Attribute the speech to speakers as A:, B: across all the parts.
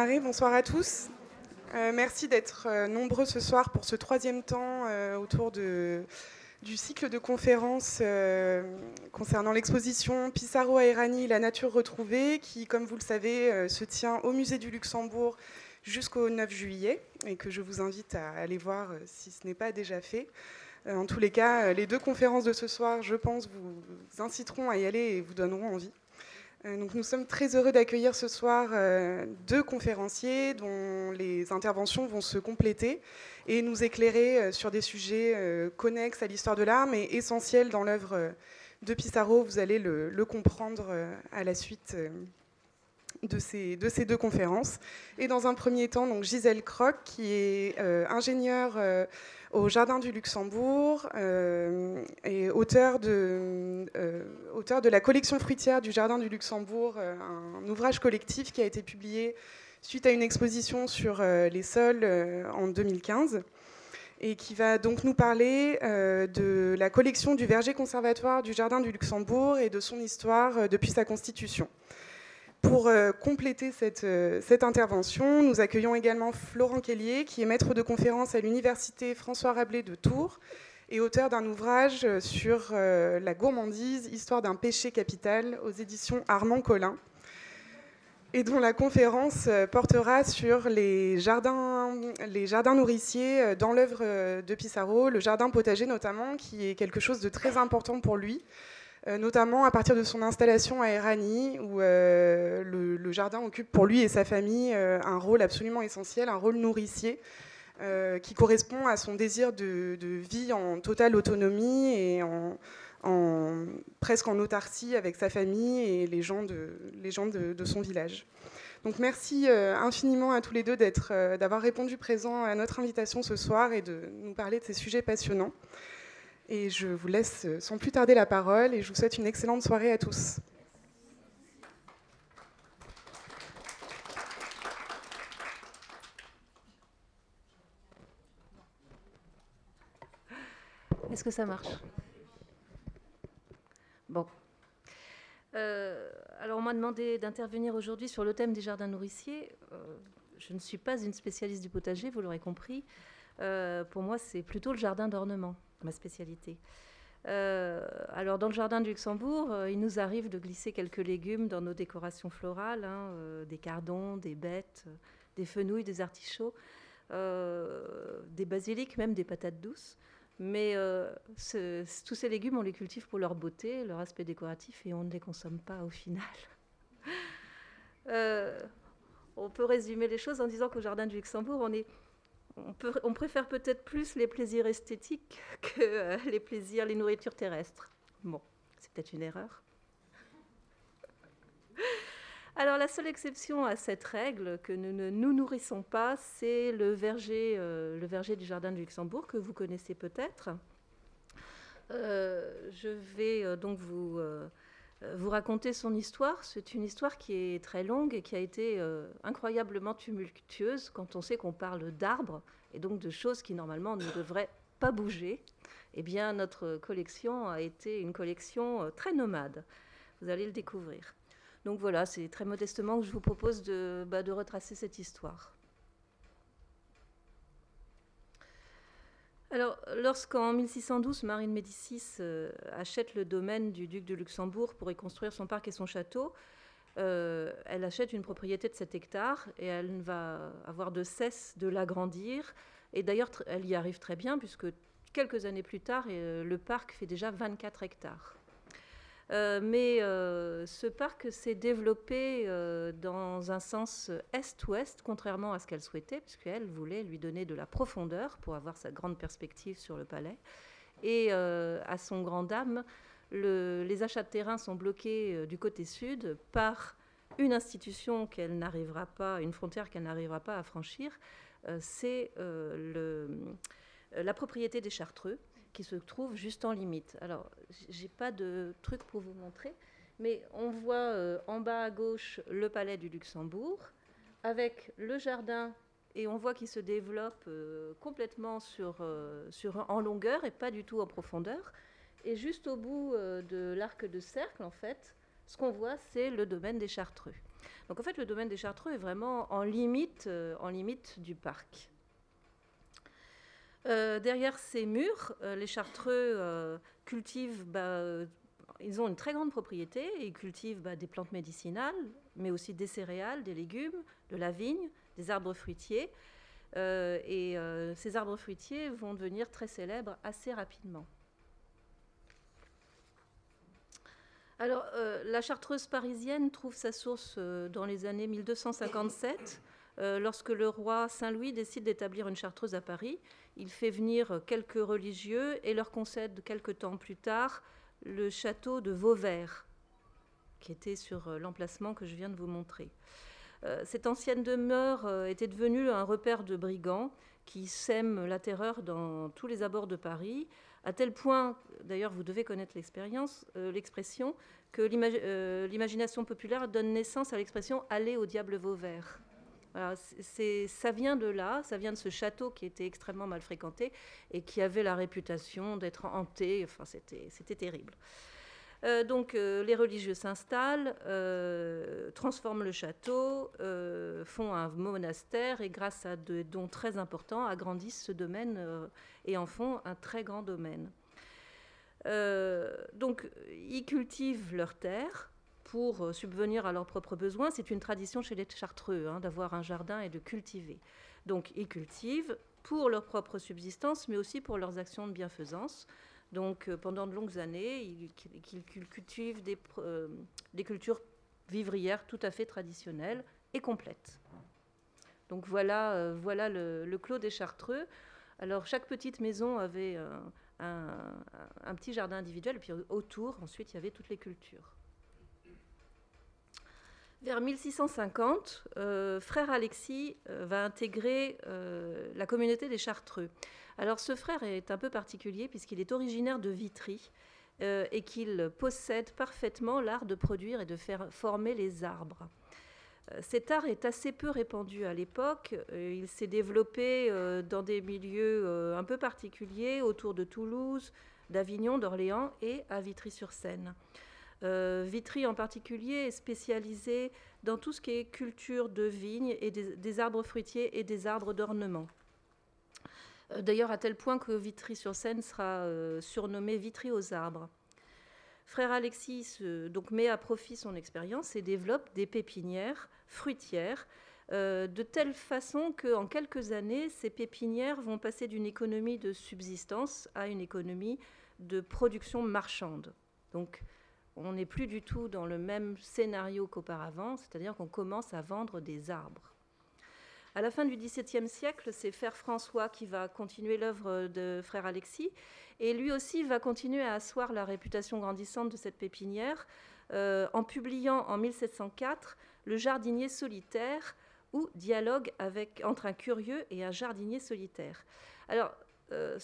A: Bonsoir à tous. Euh, merci d'être euh, nombreux ce soir pour ce troisième temps euh, autour du cycle de conférences concernant l'exposition Pissarro à Irani, la nature retrouvée, qui, comme vous le savez, se tient au musée du Luxembourg jusqu'au 9 juillet et que je vous invite à aller voir si ce n'est pas déjà fait. En tous les cas, les deux conférences de ce soir, je pense, vous inciteront à y aller et vous donneront envie. Euh, nous sommes très heureux d'accueillir ce soir euh, deux conférenciers dont les interventions vont se compléter et nous éclairer euh, sur des sujets connexes à l'histoire de l'art, mais essentiels dans l'œuvre de Pissarro. Vous allez le, comprendre à la suite de ces, de ces, deux conférences. Et dans un premier temps, donc Gisèle Croc, qui est ingénieure au Jardin du Luxembourg euh, et auteur de, euh, auteur de la collection fruitière du Jardin du Luxembourg, euh, un ouvrage collectif qui a été publié suite à une exposition sur les sols en 2015 et qui va donc nous parler de la collection du verger conservatoire du Jardin du Luxembourg et de son histoire depuis sa constitution. Pour euh, compléter euh, cette, intervention, nous accueillons également Florent Kellier, qui est maître de conférence à l'Université François Rabelais de Tours et auteur d'un ouvrage sur euh, la gourmandise, histoire d'un péché capital, aux éditions Armand Collin, et dont la conférence portera sur les jardins, les jardins nourriciers dans l'œuvre de Pissarro, le jardin potager notamment, qui est quelque chose de très important pour lui. Euh, notamment à partir de son installation à Erani, où euh, le, jardin occupe pour lui et sa famille euh, un rôle absolument essentiel, un rôle nourricier, qui correspond à son désir de, vie en totale autonomie et presque en autarcie avec sa famille et les gens de, les gens de, son village. Donc merci infiniment à tous les deux d'avoir répondu présent à notre invitation ce soir et de nous parler de ces sujets passionnants. Et je vous laisse sans plus tarder la parole et je vous souhaite une excellente soirée à tous.
B: Est-ce que ça marche? Bon. Euh, alors, on m'a demandé d'intervenir aujourd'hui sur le thème des jardins nourriciers. Euh, je ne suis pas une spécialiste du potager, vous l'aurez compris. Euh, pour moi, c'est plutôt le jardin d'ornement ma spécialité. Euh, alors, dans le jardin du Luxembourg, euh, il nous arrive de glisser quelques légumes dans nos décorations florales, hein, euh, des cardons, des bêtes, des fenouilles, des artichauts, des basiliques, même des patates douces. Mais tous ces légumes, on les cultive pour leur beauté, leur aspect décoratif, et on ne les consomme pas au final. on peut résumer les choses en disant qu'au jardin du Luxembourg, on est on, préfère peut-être plus les plaisirs esthétiques que euh, les plaisirs, les nourritures terrestres. Bon, c'est peut-être une erreur. Alors la seule exception à cette règle que nous ne nous nourrissons pas, c'est le verger, euh, le verger du jardin du Luxembourg que vous connaissez peut-être. Euh, je vais donc vous vous raconter son histoire. C'est une histoire qui est très longue et qui a été euh, incroyablement tumultueuse quand on sait qu'on parle d'arbres et donc de choses qui normalement ne devraient pas bouger. Eh bien, notre collection a été une collection euh, très nomade. Vous allez le découvrir. Donc voilà, c'est très modestement que je vous propose de, bah, de retracer cette histoire. Alors, lorsqu'en 1612, Marine Médicis euh, achète le domaine du duc de Luxembourg pour y construire son parc et son château, euh, elle achète une propriété de 7 hectares et elle va avoir de cesse de l'agrandir. Et d'ailleurs, elle y arrive très bien puisque quelques années plus tard, euh, le parc fait déjà 24 hectares. Euh, mais euh, ce parc s'est développé euh, dans un sens est-ouest, contrairement à ce qu'elle souhaitait, puisqu'elle voulait lui donner de la profondeur pour avoir sa grande perspective sur le palais. Et à son grand dame, les achats de terrain sont bloqués du côté sud par une institution qu'elle n'arrivera pas, une frontière qu'elle n'arrivera pas à franchir, c'est la propriété des Chartreux, qui se trouve juste en limite. Alors, j'ai pas de truc pour vous montrer, mais on voit euh, en bas à gauche le palais du Luxembourg avec le jardin et on voit qu'il se développe euh, complètement sur, euh, sur, en longueur et pas du tout en profondeur. Et juste au bout de l'arc de cercle, en fait, ce qu'on voit, c'est le domaine des Chartreux. Donc en fait, le domaine des Chartreux est vraiment en limite, en limite du parc. Derrière ces murs, les Chartreux cultivent bah, ils ont une très grande propriété. Ils cultivent bah, des plantes médicinales, mais aussi des céréales, des légumes, de la vigne, des arbres fruitiers. Euh, et euh, ces arbres fruitiers vont devenir très célèbres assez rapidement. Alors, euh, la chartreuse parisienne trouve sa source dans les années 1257, lorsque le roi Saint-Louis décide d'établir une chartreuse à Paris. Il fait venir quelques religieux et leur concède quelques temps plus tard le château de Vauvert, qui était sur euh, l'emplacement que je viens de vous montrer. Euh, cette ancienne demeure euh, était devenue un repère de brigands qui sèment la terreur dans tous les abords de Paris, à tel point, d'ailleurs vous devez connaître l'expérience, l'expression, que l'imagination populaire donne naissance à l'expression aller au diable Vauvert. Ça vient de là, ça vient de ce château qui était extrêmement mal fréquenté et qui avait la réputation d'être hanté. Enfin, c'était terrible. Euh, donc euh, les religieux s'installent, euh, transforment le château, font un monastère et grâce à des dons très importants agrandissent ce domaine et en font un très grand domaine. donc ils cultivent leurs terres pour subvenir à leurs propres besoins. C'est une tradition chez les Chartreux hein, d'avoir un jardin et de cultiver. Donc ils cultivent pour leur propre subsistance, mais aussi pour leurs actions de bienfaisance. Donc euh, pendant de longues années, ils, cultivent euh, des, cultures vivrières tout à fait traditionnelles et complètes. Donc voilà, euh, voilà le, clos des Chartreux. Alors chaque petite maison avait un, petit jardin individuel, et puis autour, ensuite, il y avait toutes les cultures. Vers 1650, frère Alexis va intégrer la communauté des Chartreux. Alors ce frère est un peu particulier puisqu'il est originaire de Vitry euh, et qu'il possède parfaitement l'art de produire et de faire former les arbres. Euh, cet art est assez peu répandu à l'époque. Euh, il s'est développé dans des milieux un peu particuliers autour de Toulouse, d'Avignon, d'Orléans et à Vitry-sur-Seine. Vitry en particulier est spécialisé dans tout ce qui est culture de vignes et des arbres fruitiers et des arbres d'ornement. Euh, d'ailleurs, à tel point que Vitry-sur-Seine sera euh, surnommé Vitry aux arbres. Frère Alexis donc, met à profit son expérience et développe des pépinières fruitières euh, de telle façon qu'en quelques années, ces pépinières vont passer d'une économie de subsistance à une économie de production marchande. Donc, on n'est plus du tout dans le même scénario qu'auparavant, c'est-à-dire qu'on commence à vendre des arbres. À la fin du XVIIe siècle, c'est Frère François qui va continuer l'œuvre de Frère Alexis. Et lui aussi va continuer à asseoir la réputation grandissante de cette pépinière euh, en publiant en 1704 Le jardinier solitaire ou dialogue entre un curieux et un jardinier solitaire. Alors, euh,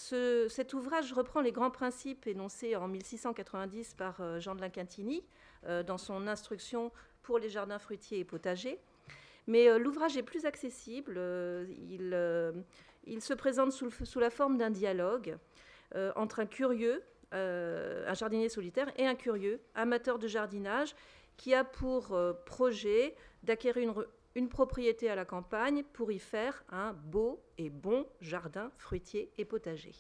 B: cet ouvrage reprend les grands principes énoncés en 1690 par euh, Jean de Lincantini dans son instruction pour les jardins fruitiers et potagers. Mais euh, l'ouvrage est plus accessible. Euh, euh, il, se présente sous, la forme d'un dialogue entre un curieux, un jardinier solitaire, et un curieux, amateur de jardinage, qui a pour projet d'acquérir une, propriété à la campagne pour y faire un beau et bon jardin fruitier et potager.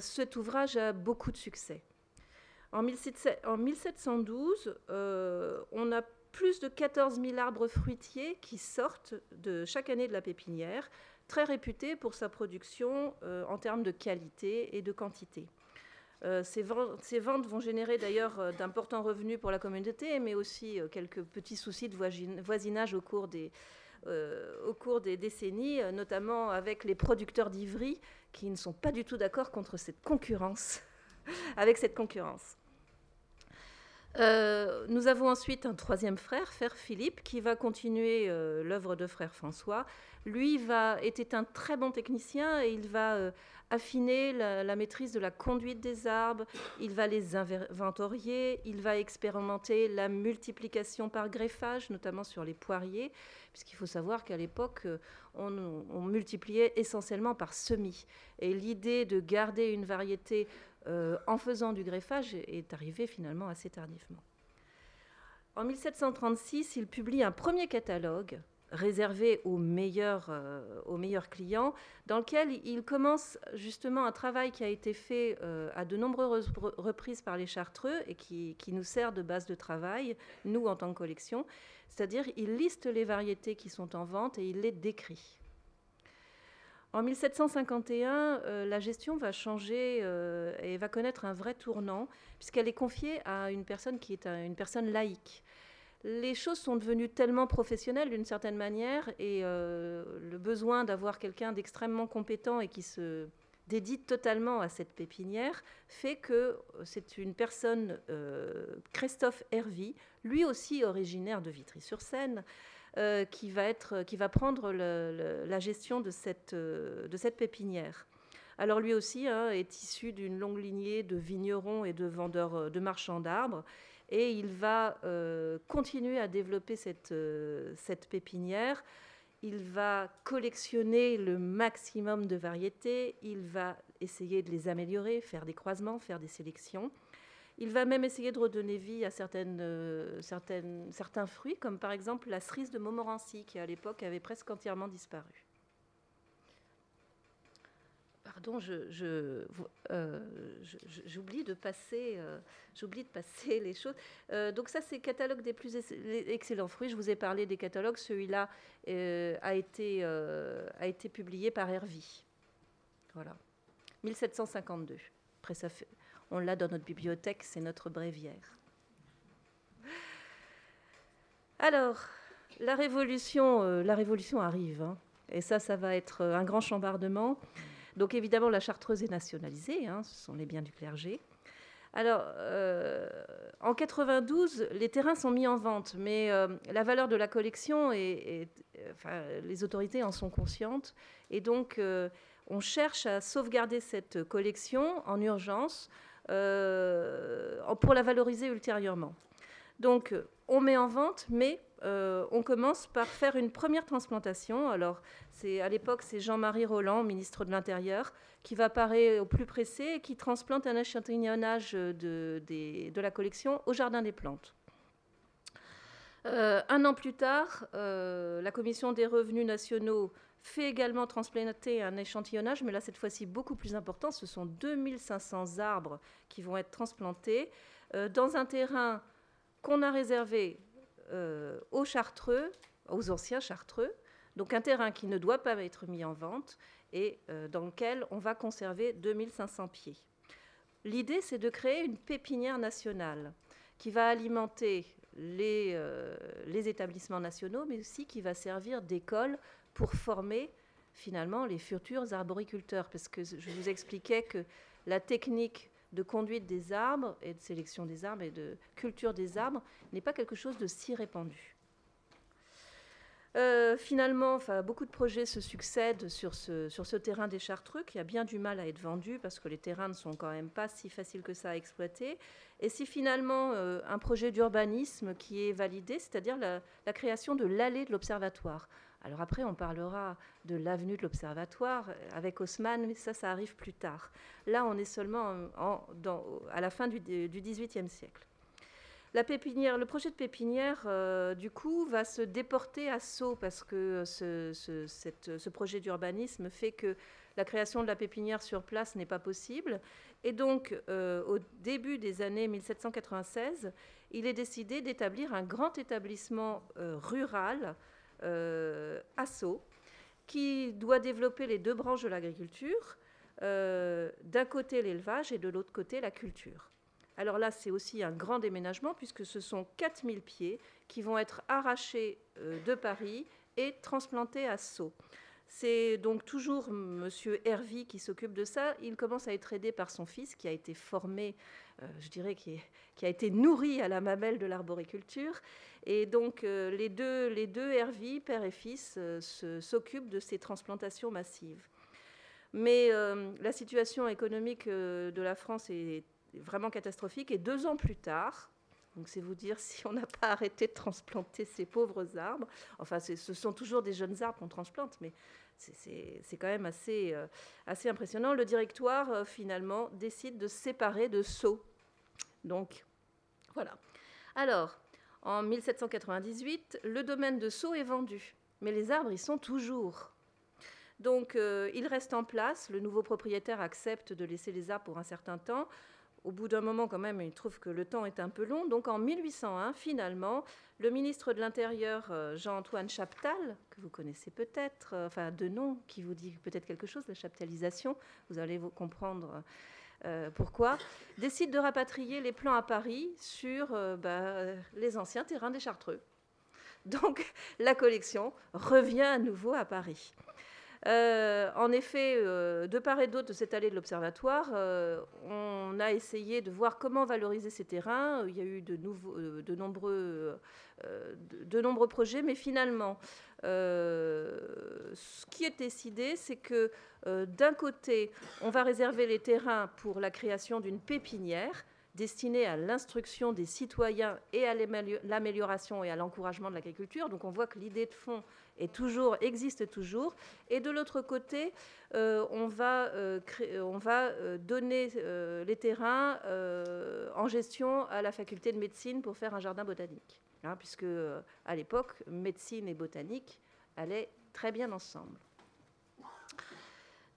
B: cet ouvrage a beaucoup de succès. En, 1712, on a plus de 14 000 arbres fruitiers qui sortent de chaque année de la pépinière, très réputé pour sa production euh, en termes de qualité et de quantité. Euh, ces, ventes, vont générer d'ailleurs euh, d'importants revenus pour la communauté, mais aussi quelques petits soucis de voisinage au cours des, décennies, notamment avec les producteurs d'Ivry qui ne sont pas du tout d'accord contre avec cette concurrence. Euh, nous avons ensuite un troisième frère, frère Philippe, qui va continuer euh, l'œuvre de frère François. Lui va, était un très bon technicien et il va euh, affiner la, maîtrise de la conduite des arbres, il va les inventorier, il va expérimenter la multiplication par greffage, notamment sur les poiriers, puisqu'il faut savoir qu'à l'époque, on, on, multipliait essentiellement par semis. Et l'idée de garder une variété euh, en faisant du greffage est arrivé finalement assez tardivement. En 1736, il publie un premier catalogue réservé aux meilleurs, euh, aux meilleurs clients, dans lequel il commence justement un travail qui a été fait euh, à de nombreuses reprises par les Chartreux et qui, qui, nous sert de base de travail, nous en tant que collection. C'est-à-dire, il liste les variétés qui sont en vente et il les décrit. En 1751, euh, la gestion va changer et va connaître un vrai tournant, puisqu'elle est confiée à une personne qui est une personne laïque. Les choses sont devenues tellement professionnelles d'une certaine manière et euh, le besoin d'avoir quelqu'un d'extrêmement compétent et qui se dédie totalement à cette pépinière fait que c'est une personne, euh, Christophe Hervy, lui aussi originaire de Vitry-sur-Seine, euh, qui, va être, qui va prendre la gestion de cette, de cette pépinière. Alors lui aussi hein, est issu d'une longue lignée de vignerons et de vendeurs de marchands d'arbres et il va euh, continuer à développer cette, euh, cette pépinière. Il va collectionner le maximum de variétés, il va essayer de les améliorer, faire des croisements, faire des sélections. Il va même essayer de redonner vie à euh, certains fruits, comme par exemple la cerise de Montmorency, qui à l'époque avait presque entièrement disparu. Pardon, euh, j'oublie de passer, euh, les choses. Euh, donc ça, c'est catalogue des plus excellents fruits. Je vous ai parlé des catalogues. Celui-là a été a été publié par Hervy. Voilà, 1752. Après, ça fait, on l'a dans notre bibliothèque. C'est notre bréviaire. Alors, la révolution, révolution arrive. Hein. et ça, ça va être un grand chambardement. Donc évidemment, la chartreuse est nationalisée, hein, ce sont les biens du clergé. Alors, euh, en 92, les terrains sont mis en vente, mais euh, la valeur de la collection, enfin, les autorités en sont conscientes, et donc euh, on cherche à sauvegarder cette collection en urgence pour la valoriser ultérieurement. Donc, on met en vente, mais euh, on commence par faire une première transplantation. Alors, c'est à l'époque, c'est Jean-Marie Roland, ministre de l'Intérieur, qui va apparaître au plus pressé et qui transplante un échantillonnage de, la collection au Jardin des Plantes. Euh, un an plus tard, euh, la Commission des revenus nationaux fait également transplanter un échantillonnage, mais là, cette fois-ci, beaucoup plus important. Ce sont 2500 arbres qui vont être transplantés dans un terrain qu'on a réservé euh, aux Chartreux, aux anciens Chartreux, donc un terrain qui ne doit pas être mis en vente et euh, dans lequel on va conserver 2500 pieds. L'idée, c'est de créer une pépinière nationale qui va alimenter euh, les, établissements nationaux, mais aussi qui va servir d'école pour former finalement les futurs arboriculteurs. Parce que je vous expliquais que la technique de conduite des arbres et de sélection des arbres et de culture des arbres n'est pas quelque chose de si répandu. Euh, finalement, enfin, beaucoup de projets se succèdent sur ce, sur ce terrain des Chartreux qui a bien du mal à être vendu parce que les terrains ne sont quand même pas si faciles que ça à exploiter. Et si finalement euh, un projet d'urbanisme qui est validé, c'est-à-dire la, la, création de l'allée de l'observatoire. Alors après, on parlera de l'avenue de l'Observatoire avec Haussmann, mais ça, ça arrive plus tard. Là, on est seulement à la fin du, XVIIIe siècle. Le projet de pépinière, euh, du coup, va se déporter à Sceaux parce que ce, projet d'urbanisme fait que la création de la pépinière sur place n'est pas possible. Et donc, euh, au début des années 1796, il est décidé d'établir un grand établissement euh, rural ASSO, qui doit développer les deux branches de l'agriculture, euh, d'un côté l'élevage et de l'autre côté la culture. Alors là, c'est aussi un grand déménagement puisque ce sont 4000 pieds qui vont être arrachés euh, de Paris et transplantés à Sceaux. C'est donc toujours M. Hervy qui s'occupe de ça. Il commence à être aidé par son fils qui a été formé, je dirais, qui, a été nourri à la mamelle de l'arboriculture et donc euh, les deux, les père et fils, euh, s'occupent de ces transplantations massives. Mais euh, la situation économique de la France est vraiment catastrophique. Et deux ans plus tard, donc c'est vous dire si on n'a pas arrêté de transplanter ces pauvres arbres. Enfin, ce sont toujours des jeunes arbres qu'on transplante, mais c'est quand même assez, assez impressionnant. Le directoire, finalement, décide de séparer de Sceaux. Donc, voilà. Alors, En 1798, le domaine de Sceaux est vendu, mais les arbres y sont toujours. Donc euh, il reste en place, le nouveau propriétaire accepte de laisser les arbres pour un certain temps. Au bout d'un moment, quand même, il trouve que le temps est un peu long. Donc en 1801, finalement, le ministre de l'Intérieur, euh, Jean-Antoine Chaptal, que vous connaissez peut-être, euh, enfin de nom qui vous dit peut-être quelque chose, la chaptalisation, vous allez vous comprendre pourquoi, décide de rapatrier les plans à Paris sur bah, les anciens terrains des Chartreux. Donc la collection revient à nouveau à Paris. Euh, en effet, euh, de part et d'autre de cette allée de l'Observatoire, euh, on a essayé de voir comment valoriser ces terrains. Il y a eu de, nombreux, projets, mais finalement, ce qui est décidé, c'est que d'un côté, on va réserver les terrains pour la création d'une pépinière destinée à l'instruction des citoyens et à l'amélioration et à l'encouragement de l'agriculture. Donc on voit que l'idée de fond existe toujours. Et de l'autre côté, euh, on va, euh, euh, donner les terrains en gestion à la faculté de médecine pour faire un jardin botanique. Hein, puisque à l'époque, médecine et botanique allaient très bien ensemble.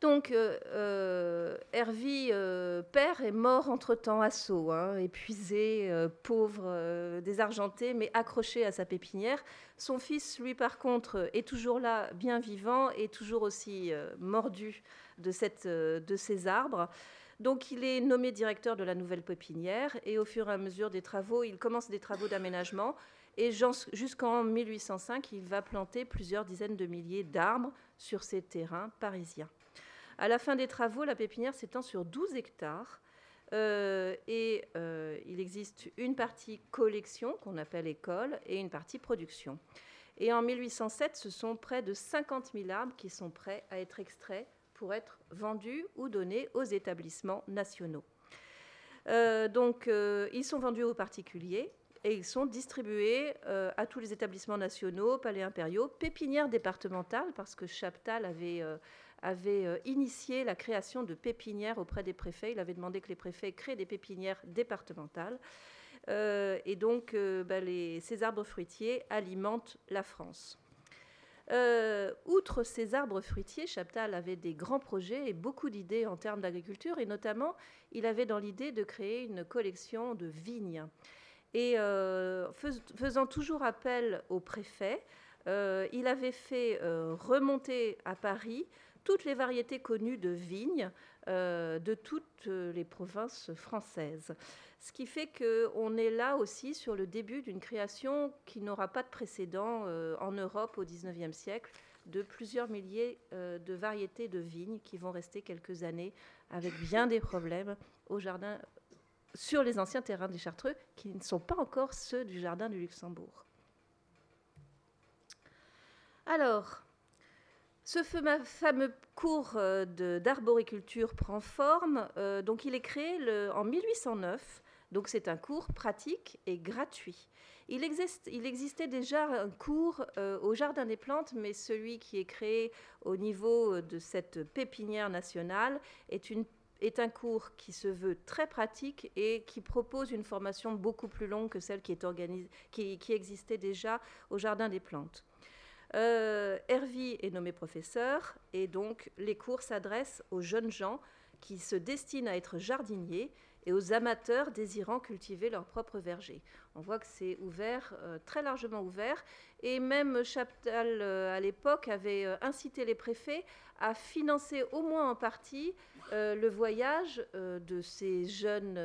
B: Donc, euh, euh, Hervy, euh, père, est mort entre-temps à Sceaux, hein, épuisé, pauvre, désargenté, mais accroché à sa pépinière. Son fils, lui, par contre, est toujours là, bien vivant, et toujours aussi mordu de, cette, de ces arbres. Donc, il est nommé directeur de la nouvelle pépinière, et au fur et à mesure des travaux, il commence des travaux d'aménagement. Et jusqu'en 1805, il va planter plusieurs dizaines de milliers d'arbres sur ces terrains parisiens. À la fin des travaux, la pépinière s'étend sur 12 hectares. Euh, et euh, il existe une partie collection qu'on appelle école et une partie production. Et en 1807, ce sont près de 50 000 arbres qui sont prêts à être extraits pour être vendus ou donnés aux établissements nationaux. Euh, donc, ils sont vendus aux particuliers et ils sont distribués à tous les établissements nationaux, palais impériaux, pépinières départementales, parce que Chaptal avait avait euh, initié la création de pépinières auprès des préfets. Il avait demandé que les préfets créent des pépinières départementales. Euh, et donc, euh, bah, ces arbres fruitiers alimentent la France. outre ces arbres fruitiers, Chaptal avait des grands projets et beaucoup d'idées en termes d'agriculture, et notamment, il avait dans l'idée de créer une collection de vignes. Et faisant toujours appel aux préfets, il avait fait remonter à Paris toutes les variétés connues de vignes euh, de toutes les provinces françaises. Ce qui fait qu'on est là aussi sur le début d'une création qui n'aura pas de précédent euh, en Europe au XIXe siècle, de plusieurs milliers euh, de variétés de vignes qui vont rester quelques années avec bien des problèmes au jardin, sur les anciens terrains des Chartreux, qui ne sont pas encore ceux du jardin du Luxembourg. Alors, ce fameux cours euh, d'arboriculture prend forme. Euh, donc, il est créé en 1809. Donc, c'est un cours pratique et gratuit. Il, existait déjà un cours euh, au Jardin des Plantes, mais celui qui est créé au niveau de cette pépinière nationale est, un cours qui se veut très pratique et qui propose une formation beaucoup plus longue que celle qui, qui existait déjà au Jardin des Plantes. Euh, Hervy est nommé professeur et donc les cours s'adressent aux jeunes gens qui se destinent à être jardiniers et aux amateurs désirant cultiver leur propre verger. On voit que c'est ouvert, euh, très largement ouvert, et même Chaptal euh, à l'époque avait incité les préfets à financer au moins en partie le voyage de ces jeunes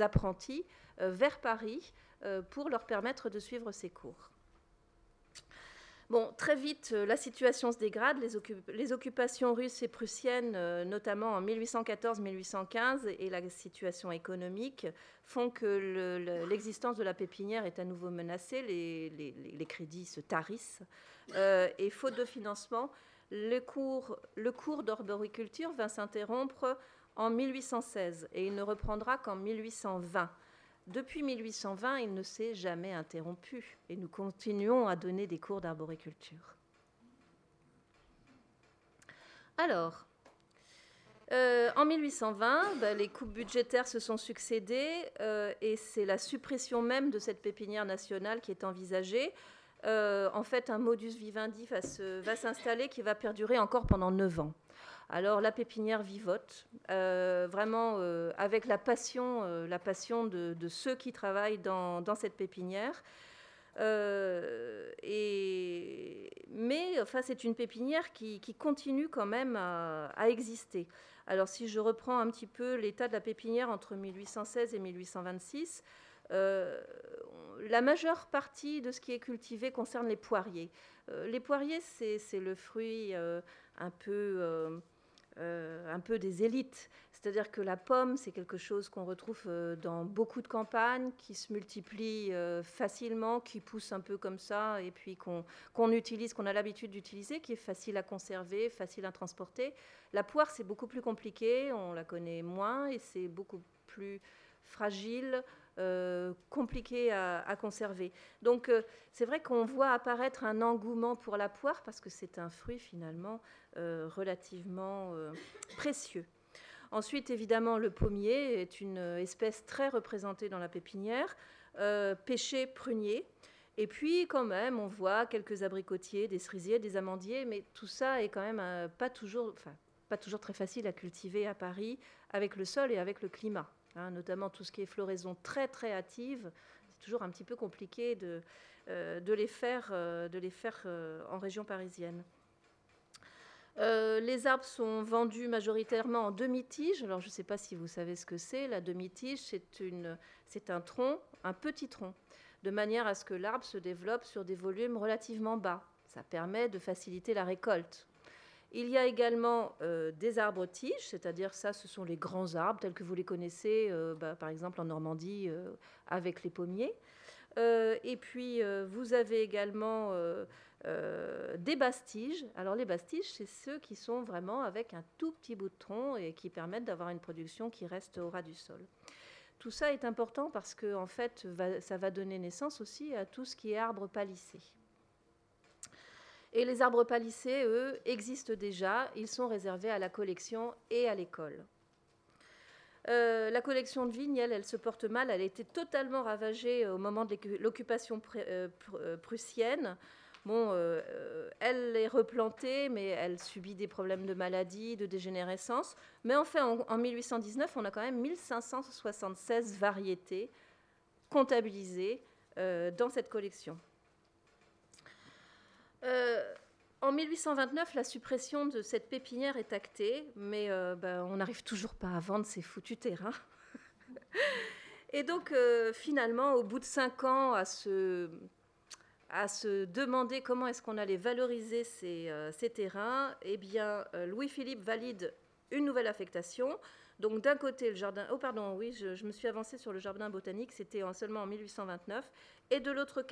B: apprentis vers Paris pour leur permettre de suivre ces cours. Bon, très vite, euh, la situation se dégrade. Les, occupations russes et prussiennes, euh, notamment en 1814-1815, et la situation économique font que l'existence de la pépinière est à nouveau menacée. Les, crédits se tarissent. Euh, et faute de financement, le cours, le cours d'arboriculture va s'interrompre en 1816 et il ne reprendra qu'en 1820. Depuis 1820, il ne s'est jamais interrompu et nous continuons à donner des cours d'arboriculture. Alors, Euh, en 1820, bah, les coupes budgétaires se sont succédées euh, et c'est la suppression même de cette pépinière nationale qui est envisagée. Euh, en fait, un modus vivendi va s'installer qui va perdurer encore pendant 9 ans. Alors la pépinière vivote, vraiment avec la passion, la passion de, ceux qui travaillent dans, cette pépinière. mais enfin, c'est une pépinière qui, continue quand même à exister. Alors si je reprends un petit peu l'état de la pépinière entre 1816 et 1826, euh, la majeure partie de ce qui est cultivé concerne les poiriers. Euh, les poiriers, c'est le fruit euh, un peu euh, un peu des élites. C'est-à-dire que la pomme, c'est quelque chose qu'on retrouve euh, dans beaucoup de campagnes, qui se multiplie euh, facilement, qui pousse un peu comme ça, et puis qu'on utilise, qu'on a l'habitude d'utiliser, qui est facile à conserver, facile à transporter. La poire, c'est beaucoup plus compliqué, on la connaît moins, et c'est beaucoup plus fragile, compliqué à, conserver. Donc c'est vrai qu'on voit apparaître un engouement pour la poire parce que c'est un fruit finalement euh, relativement euh, précieux. Ensuite, évidemment, le pommier est une espèce très représentée dans la pépinière, euh, pêcher prunier. Et puis, quand même, on voit quelques abricotiers, des cerisiers, des amandiers, mais tout ça est quand même pas, toujours, pas toujours très facile à cultiver à Paris avec le sol et avec le climat. Hein, notamment tout ce qui est floraison très très hâtive, c'est toujours un petit peu compliqué de, de les faire, les faire en région parisienne. Euh, les arbres sont vendus majoritairement en demi-tige. Alors, je ne sais pas si vous savez ce que c'est. La demi-tige, c'est un tronc, un petit tronc, de manière à ce que l'arbre se développe sur des volumes relativement bas. Ça permet de faciliter la récolte. Il y a également euh, des arbres tiges, c'est-à-dire ça, ce sont les grands arbres tels que vous les connaissez, euh, bah, par exemple en Normandie avec les pommiers. et puis, vous avez également euh, des bastiges. Alors les bastiges, c'est ceux qui sont vraiment avec un tout petit bout de tronc et qui permettent d'avoir une production qui reste au ras du sol. Tout ça est important parce que en fait, ça va donner naissance aussi à tout ce qui est arbre palissé. Et les arbres palissés, eux, existent déjà. Ils sont réservés à la collection et à l'école. Euh, la collection de vignes, elle, elle se porte mal. Elle a été totalement ravagée au moment de l'occupation euh, prussienne. Bon, euh, euh, elle est replantée, mais elle subit des problèmes de maladie, de dégénérescence. Mais en fait, en, 1819, on a quand même 1576 variétés comptabilisées euh, dans cette collection. En 1829, la suppression de cette pépinière est actée, mais ben, on n'arrive toujours pas à vendre ces foutus terrains. Et donc, finalement, au bout de cinq ans, à ce à se demander comment est-ce qu'on allait valoriser ces, euh, terrains, eh bien, euh, Louis-Philippe valide une nouvelle affectation. Donc d'un côté, le jardin... Oh pardon, oui, je, me suis avancée sur le jardin botanique, c'était seulement en 1829. Et de l'autre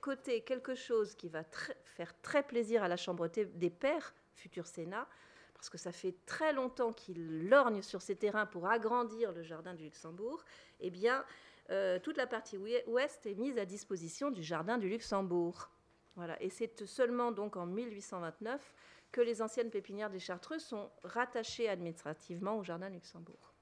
B: côté, quelque chose qui va faire très plaisir à la Chambre des Pairs, futur Sénat, parce que ça fait très longtemps qu'il lorgne sur ces terrains pour agrandir le jardin du Luxembourg, eh bien, euh, toute la partie ouest est mise à disposition du jardin du Luxembourg. Voilà. Et c'est seulement donc en 1829 que les anciennes pépinières des Chartreux sont rattachées administrativement au jardin Luxembourg.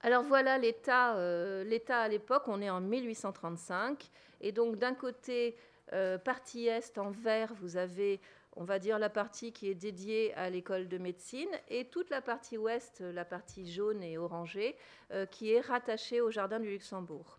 B: Alors voilà l'état euh, à l'époque, on est en 1835, et donc d'un côté, euh, partie est en vert, vous avez on va dire la partie qui est dédiée à l'école de médecine, et toute la partie ouest, la partie jaune et orangée, euh, qui est rattachée au Jardin du Luxembourg.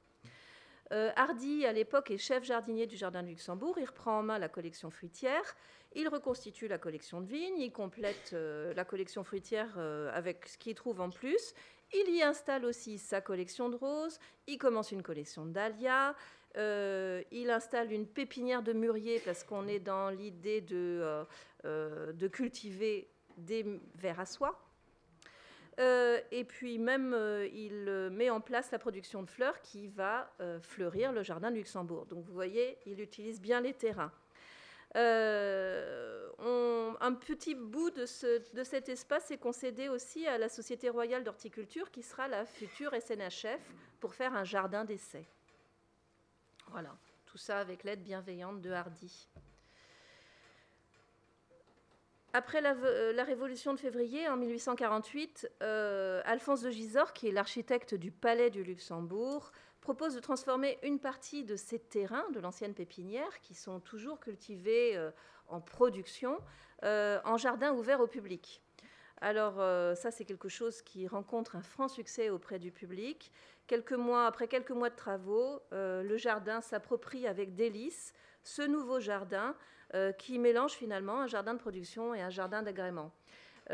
B: Euh, Hardy, à l'époque, est chef jardinier du Jardin du Luxembourg. Il reprend en main la collection fruitière. Il reconstitue la collection de vignes. Il complète euh, la collection fruitière avec ce qu'il trouve en plus. Il y installe aussi sa collection de roses. Il commence une collection dahlias. Euh, il installe une pépinière de mûrier parce qu'on est dans l'idée de, euh, euh, de, cultiver des vers à soie. Et puis même, il met en place la production de fleurs qui va fleurir le jardin de Luxembourg. Donc vous voyez, il utilise bien les terrains. un petit bout de, de cet espace est concédé aussi à la Société royale d'horticulture qui sera la future SNHF pour faire un jardin d'essai. Voilà, tout ça avec l'aide bienveillante de Hardy. Après la, Révolution de février, en 1848, Alphonse de Gisors, qui est l'architecte du Palais du Luxembourg, propose de transformer une partie de ces terrains de l'ancienne pépinière, qui sont toujours cultivés en production, en jardin ouvert au public. Alors ça, c'est quelque chose qui rencontre un franc succès auprès du public. Quelques mois, après quelques mois de travaux, le jardin s'approprie avec délice ce nouveau jardin qui mélange finalement un jardin de production et un jardin d'agrément.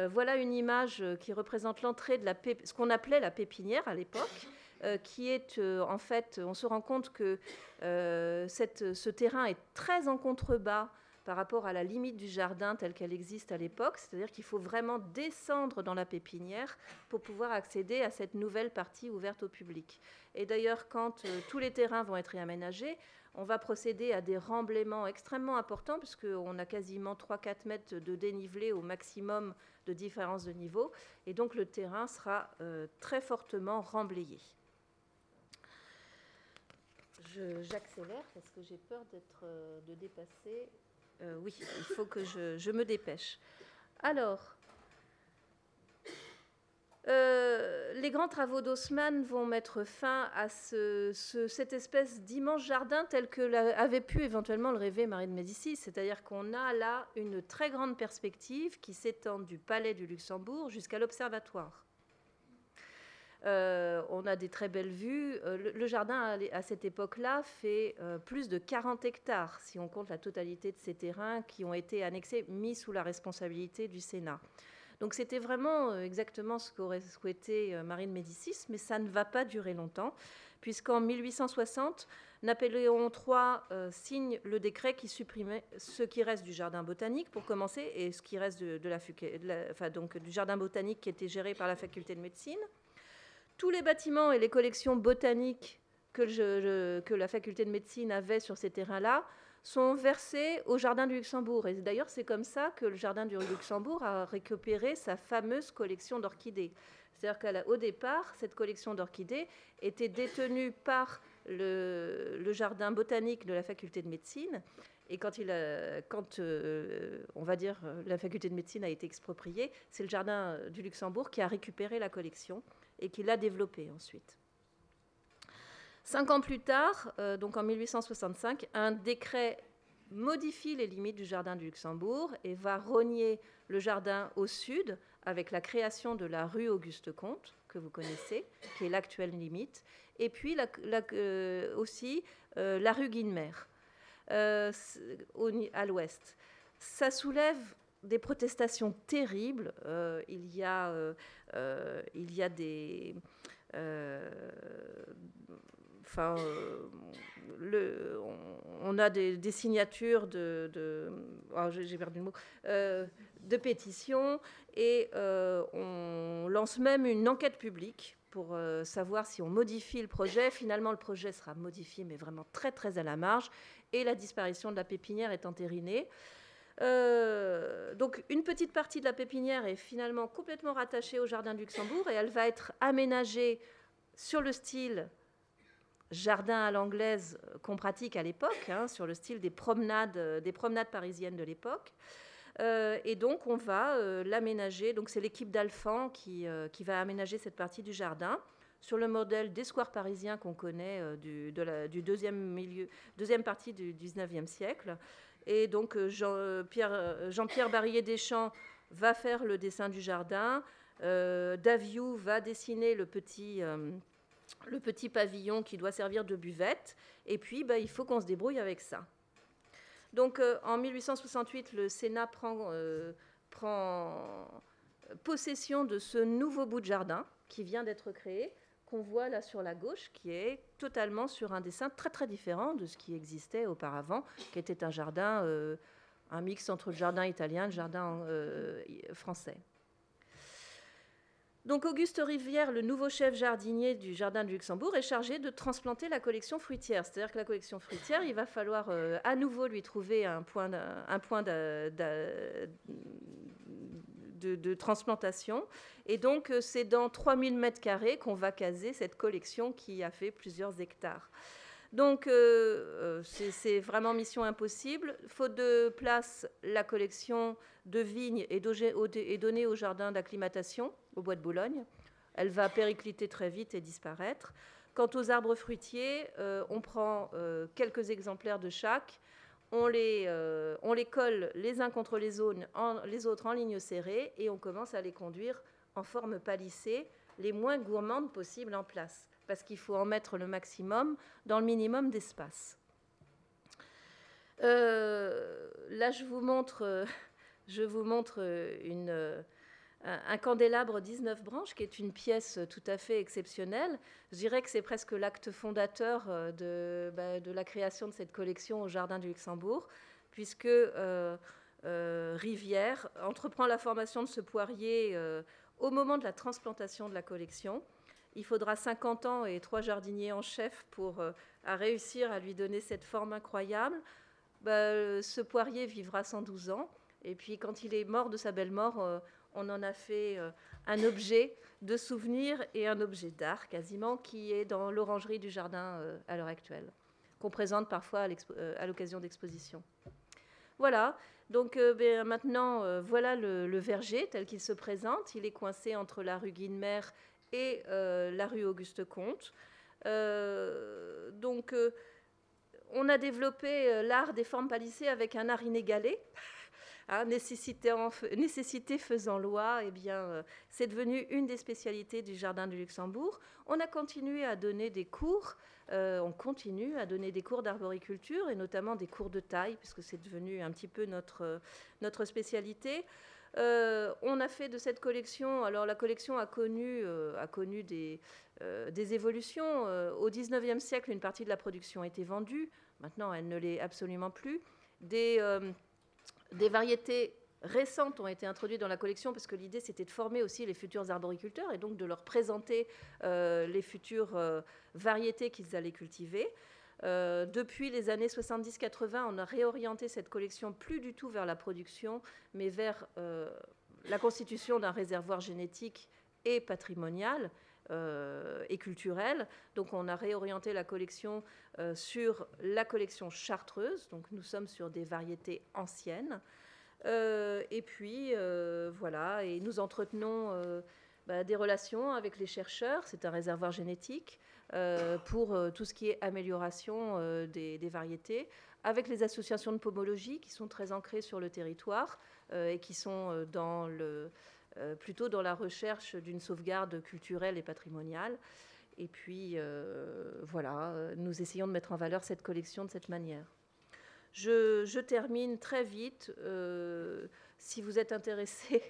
B: voilà une image qui représente l'entrée de ce qu'on appelait la pépinière à l'époque. Euh, qui est euh, en fait, on se rend compte que euh, ce terrain est très en contrebas par rapport à la limite du jardin telle qu'elle existe à l'époque, c'est-à-dire qu'il faut vraiment descendre dans la pépinière pour pouvoir accéder à cette nouvelle partie ouverte au public. Et d'ailleurs, quand tous les terrains vont être réaménagés, on va procéder à des remblaiements extrêmement importants, puisqu'on a quasiment 3-4 mètres de dénivelé au maximum de différence de niveau, et donc le terrain sera très fortement remblayé j'accélère parce que j'ai peur d'être, euh, de dépasser. Euh, oui, il faut que je, me dépêche. Alors, euh, les grands travaux d'Haussmann vont mettre fin à ce, cette espèce d'immense jardin tel que avait pu éventuellement le rêver Marie de Médicis. C'est-à-dire qu'on a là une très grande perspective qui s'étend du palais du Luxembourg jusqu'à l'observatoire. Euh, on a des très belles vues. Euh, le, jardin, à, cette époque-là, fait plus de 40 hectares, si on compte la totalité de ces terrains qui ont été annexés, mis sous la responsabilité du Sénat. Donc c'était vraiment exactement ce qu'aurait souhaité Marine Médicis, mais ça ne va pas durer longtemps, puisqu'en 1860, Napoléon III signe le décret qui supprimait ce qui reste du jardin botanique, pour commencer, et ce qui reste de, du jardin botanique qui était géré par la faculté de médecine. Tous les bâtiments et les collections botaniques que, la faculté de médecine avait sur ces terrains-là sont versés au Jardin du Luxembourg. Et d'ailleurs, c'est comme ça que le Jardin du Luxembourg a récupéré sa fameuse collection d'orchidées. C'est-à-dire qu'au départ, cette collection d'orchidées était détenue par le, jardin botanique de la faculté de médecine. Et quand, euh, on va dire, la faculté de médecine a été expropriée, c'est le jardin du Luxembourg qui a récupéré la collection et qui l'a développé ensuite. Cinq ans plus tard, euh, donc en 1865, un décret modifie les limites du jardin du Luxembourg et va rogner le jardin au sud avec la création de la rue Auguste Comte, que vous connaissez, qui est l'actuelle limite, et puis euh, aussi euh, la rue Guinemer, à l'ouest. Ça soulève des protestations terribles. Il, y a, il y a des. Enfin, le, on, a des, signatures de. pétitions et on lance même une enquête publique pour savoir si on modifie le projet. Finalement, le projet sera modifié, mais vraiment très très à la marge, et la disparition de la pépinière est entérinée. Euh, donc une petite partie de la pépinière est finalement complètement rattachée au jardin du Luxembourg et elle va être aménagée sur le style jardin à l'anglaise qu'on pratique à l'époque, hein, sur le style des promenades, euh, des promenades parisiennes de l'époque. Euh, et donc on va l'aménager. Donc c'est l'équipe d'Alphand qui, qui, va aménager cette partie du jardin sur le modèle des squares parisiens qu'on connaît du, deuxième, milieu, deuxième partie du 19e siècle. Et donc euh, Jean-Pierre euh, Jean Barillet Deschamps va faire le dessin du jardin. Euh, Daviou va dessiner le petit, le petit pavillon qui doit servir de buvette. Et puis, bah, il faut qu'on se débrouille avec ça. Donc, en 1868, le Sénat prend, prend possession de ce nouveau bout de jardin qui vient d'être créé qu'on voit là sur la gauche, qui est totalement sur un dessin très très différent de ce qui existait auparavant, qui était un jardin, euh, un mix entre le jardin italien et le jardin euh, français. Donc Auguste Rivière, le nouveau chef jardinier du Jardin du Luxembourg, est chargé de transplanter la collection fruitière. C'est-à-dire que la collection fruitière, il va falloir euh, à nouveau lui trouver un point, de, transplantation. Et donc, euh, c'est dans 3000 mètres carrés qu'on va caser cette collection qui a fait plusieurs hectares. Donc, c'est vraiment mission impossible. Faute de place, la collection de vignes est, donnée au jardin d'acclimatation, au bois de Boulogne. Elle va péricliter très vite et disparaître. Quant aux arbres fruitiers, on prend quelques exemplaires de chaque on les, euh, colle les uns contre les, les autres en ligne serrée et on commence à les conduire en forme palissée, les moins gourmandes possibles en place, parce qu'il faut en mettre le maximum dans le minimum d'espace. Euh, là, je vous montre, montre une, un candélabre 19 branches, qui est une pièce tout à fait exceptionnelle. Je dirais que c'est presque l'acte fondateur euh, bah, de, la création de cette collection au Jardin du Luxembourg, puisque euh, euh, Rivière entreprend la formation de ce poirier au moment de la transplantation de la collection. Il faudra 50 ans et trois jardiniers en chef pour réussir à lui donner cette forme incroyable. Bah, ce poirier vivra 112 ans. Et puis quand il est mort de sa belle mort, on en a fait euh, un objet de souvenir et un objet d'art quasiment qui est dans l'orangerie du jardin euh, à l'heure actuelle, qu'on présente parfois euh, à l'occasion d'expositions. Voilà, donc ben, maintenant, voilà le, verger tel qu'il se présente. Il est coincé entre la rue Guinemer et la rue Auguste Comte. donc, on a développé l'art des formes palissées avec un art inégalé. Hein, nécessité, faisant loi, eh bien, euh, c'est devenu une des spécialités du Jardin du Luxembourg. On a continué à donner des cours, euh, on continue à donner des cours d'arboriculture et notamment des cours de taille, puisque c'est devenu un petit peu notre, notre spécialité. Euh, on a fait de cette collection, alors la collection a connu, a connu des, des évolutions. au 19e siècle, une partie de la production était vendue, maintenant elle ne l'est absolument plus. Des des variétés récentes ont été introduites dans la collection parce que l'idée c'était de former aussi les futurs arboriculteurs et donc de leur présenter euh, les futures euh, variétés qu'ils allaient cultiver. Euh, depuis les années 70-80, on a réorienté cette collection plus du tout vers la production, mais vers la constitution d'un réservoir génétique et patrimonial et culturel. Donc on a réorienté la collection sur la collection chartreuse. Donc nous sommes sur des variétés anciennes. et puis voilà, et nous entretenons bah, des relations avec les chercheurs. C'est un réservoir génétique pour tout ce qui est amélioration des, des, variétés, avec les associations de pomologie qui sont très ancrées sur le territoire et qui sont dans le euh, plutôt dans la recherche d'une sauvegarde culturelle et patrimoniale. Et puis, euh, voilà, nous essayons de mettre en valeur cette collection de cette manière. Je, termine très vite. Euh, si vous êtes intéressé,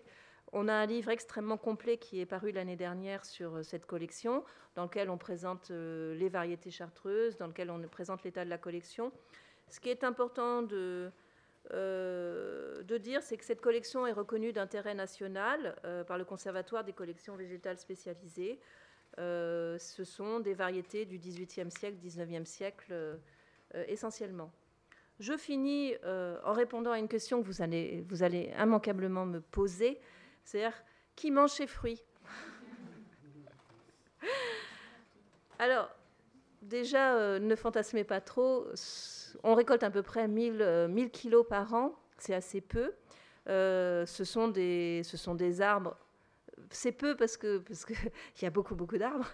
B: on a un livre extrêmement complet qui est paru l'année dernière sur cette collection, dans lequel on présente les variétés chartreuses, dans lequel on présente l'état de la collection. Ce qui est important de, euh, dire, c'est que cette collection est reconnue d'intérêt national euh, par le Conservatoire des collections végétales spécialisées. Euh, ce sont des variétés du XVIIIe siècle, XIXe siècle essentiellement. Je finis en répondant à une question que vous allez immanquablement me poser, c'est-à-dire qui mange ces fruits Alors, déjà, ne fantasmez pas trop on récolte à peu près 1000, 1000 euh, kilos par an, c'est assez peu. Euh, ce, sont des, arbres. C'est peu parce qu'il parce que y a beaucoup, beaucoup d'arbres,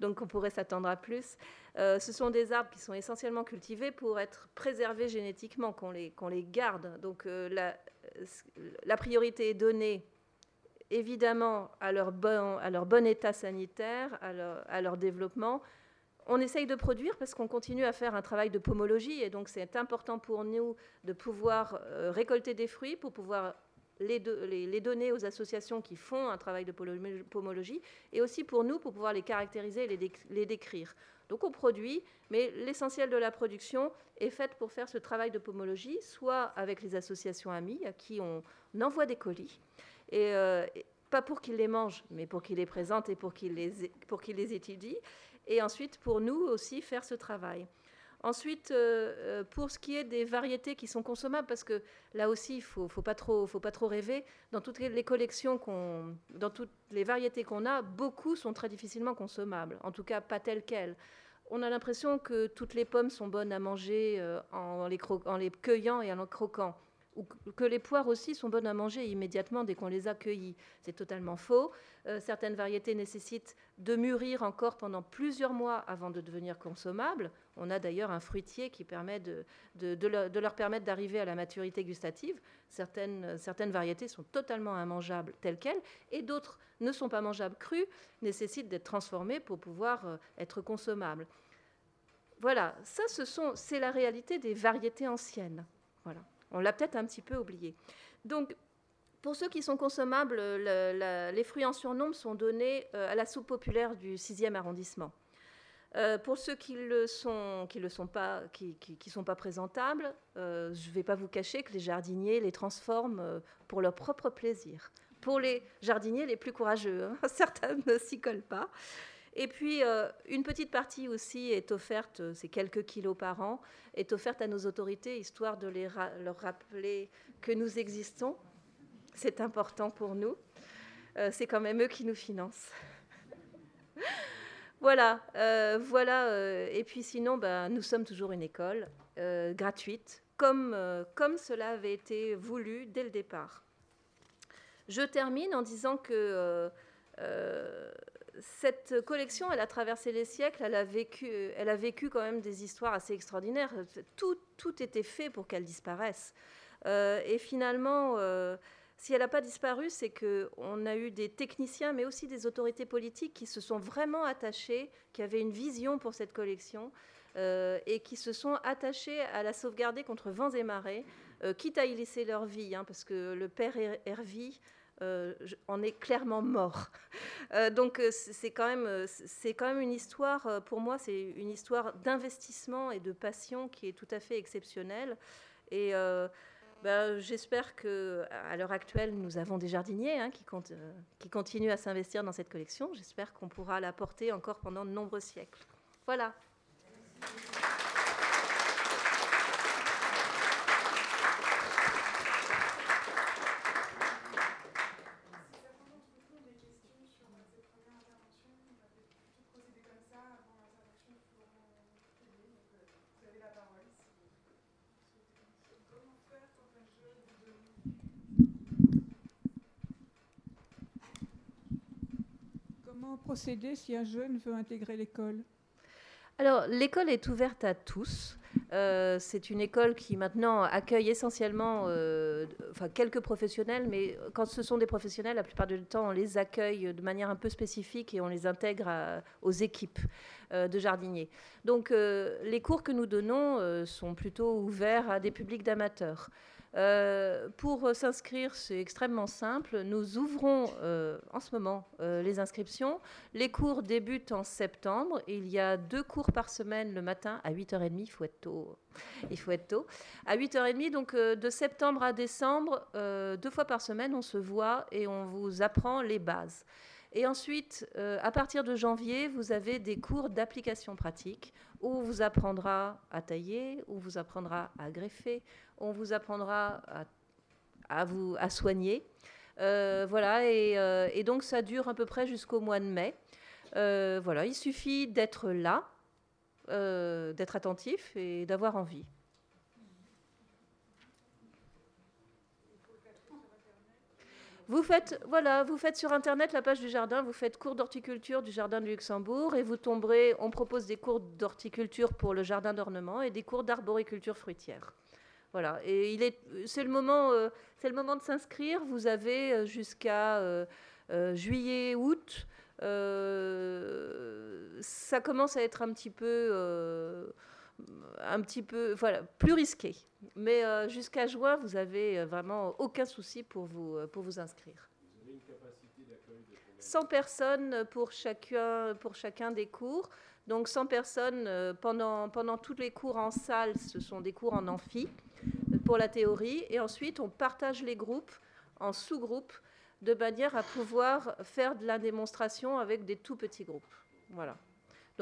B: donc on pourrait s'attendre à plus. Euh, ce sont des arbres qui sont essentiellement cultivés pour être préservés génétiquement, qu'on les, les garde. Donc la priorité est donnée évidemment à leur bon, état sanitaire, à leur, développement, on essaye de produire parce qu'on continue à faire un travail de pomologie et donc c'est important pour nous de pouvoir euh, récolter des fruits pour pouvoir les, donner aux associations qui font un travail de pomologie et aussi pour nous pour pouvoir les caractériser et les, décrire. Donc on produit, mais l'essentiel de la production est fait pour faire ce travail de pomologie, soit avec les associations amies à qui on envoie des colis, et, euh, pas pour qu'ils les mangent, mais pour qu'ils les présentent et pour qu'ils les, les étudient et ensuite pour nous aussi faire ce travail. Ensuite, euh, euh, pour ce qui est des variétés qui sont consommables, parce que là aussi, il faut, faut, pas trop, faut pas trop rêver, dans toutes les collections, qu'on, dans toutes les variétés qu'on a, beaucoup sont très difficilement consommables, en tout cas pas telles quelles. on a l'impression que toutes les pommes sont bonnes à manger en, les en les cueillant et en les croquant ou que les poires aussi sont bonnes à manger immédiatement dès qu'on les a cueillies. C'est totalement faux. Euh, certaines variétés nécessitent de mûrir encore pendant plusieurs mois avant de devenir consommables. On a d'ailleurs un fruitier qui permet de, leur, permettre d'arriver à la maturité gustative. Certaines, certaines variétés sont totalement immangeables telles quelles, et d'autres ne sont pas mangeables crues, nécessitent d'être transformées pour pouvoir euh, être consommables. Voilà, ça, c'est la réalité des variétés anciennes. Voilà. On l'a peut-être un petit peu oublié. Donc, pour ceux qui sont consommables, les fruits en surnombre sont donnés euh, à la soupe populaire du 6e arrondissement. Euh, pour ceux qui le sont, le sont pas, qui, qui, sont pas présentables, euh, je ne vais pas vous cacher que les jardiniers les transforment pour leur propre plaisir. Pour les jardiniers les plus courageux, hein, certains ne s'y collent pas. Et puis, euh, une petite partie aussi est offerte, euh, c'est quelques kilos par an, est offerte à nos autorités, histoire de les leur rappeler que nous existons. C'est important pour nous. Euh, c'est quand même eux qui nous financent. voilà, voilà. et puis sinon, ben, nous sommes toujours une école gratuite, comme, comme cela avait été voulu dès le départ. Je termine en disant que cette collection, elle a traversé les siècles, elle a vécu, elle a vécu quand même des histoires assez extraordinaires. Tout, tout était fait pour qu'elle disparaisse. Euh, et finalement, euh, si elle n'a pas disparu, c'est qu'on a eu des techniciens, mais aussi des autorités politiques qui se sont vraiment attachés, qui avaient une vision pour cette collection euh, et qui se sont attachés à la sauvegarder contre vents et marées, quitte à y laisser leur vie, hein, parce que le père Hervy euh, en est clairement mort. Euh, donc euh, c'est quand, même, c'est quand même une histoire, pour moi, c'est une histoire d'investissement et de passion qui est tout à fait exceptionnelle. Et ben, j'espère que à l'heure actuelle, nous avons des jardiniers hein, qui, qui continuent à s'investir dans cette collection. J'espère qu'on pourra la porter encore pendant de nombreux siècles. Voilà.
C: Procéder si un jeune veut intégrer l'école
B: Alors, l'école est ouverte à tous. Euh, c'est une école qui maintenant accueille essentiellement euh, enfin, quelques professionnels, mais quand ce sont des professionnels, la plupart du temps, on les accueille de manière un peu spécifique et on les intègre aux équipes euh, de jardiniers. Donc les cours que nous donnons sont plutôt ouverts à des publics d'amateurs. Euh, pour s'inscrire, c'est extrêmement simple. Nous ouvrons euh, en ce moment euh, les inscriptions. Les cours débutent en septembre. Il y a deux cours par semaine le matin à 8h30. Il faut être tôt. Il faut être tôt. À 8h30, donc de septembre à décembre, deux fois par semaine, on se voit et on vous apprend les bases. Et ensuite, à partir de janvier, vous avez des cours d'application pratique où on vous apprendra à tailler, où on vous apprendra à greffer, on vous apprendra à, soigner. Euh, voilà, euh, et, donc ça dure à peu près jusqu'au mois de mai. Euh, voilà, il suffit d'être là, d'être attentif et d'avoir envie. Vous faites, voilà, vous faites sur Internet la page du jardin, vous faites cours d'horticulture du jardin du Luxembourg et vous tomberez, on propose des cours d'horticulture pour le jardin d'ornement et des cours d'arboriculture fruitière. Voilà, et c'est le moment, euh, c'est le moment de s'inscrire. Vous avez euh, jusqu'à euh, juillet, août. ça commence à être un petit peu, un petit peu, voilà, plus risqué. Mais jusqu'à juin, vous avez vraiment aucun souci pour vous, pour vous inscrire. 100 personnes pour chacun, pour chacun des cours. Donc 100 personnes pendant, pendant tous les cours en salle, ce sont des cours en amphi pour la théorie, et ensuite on partage les groupes en sous-groupes de manière à pouvoir faire de la démonstration avec des tout petits groupes. Voilà.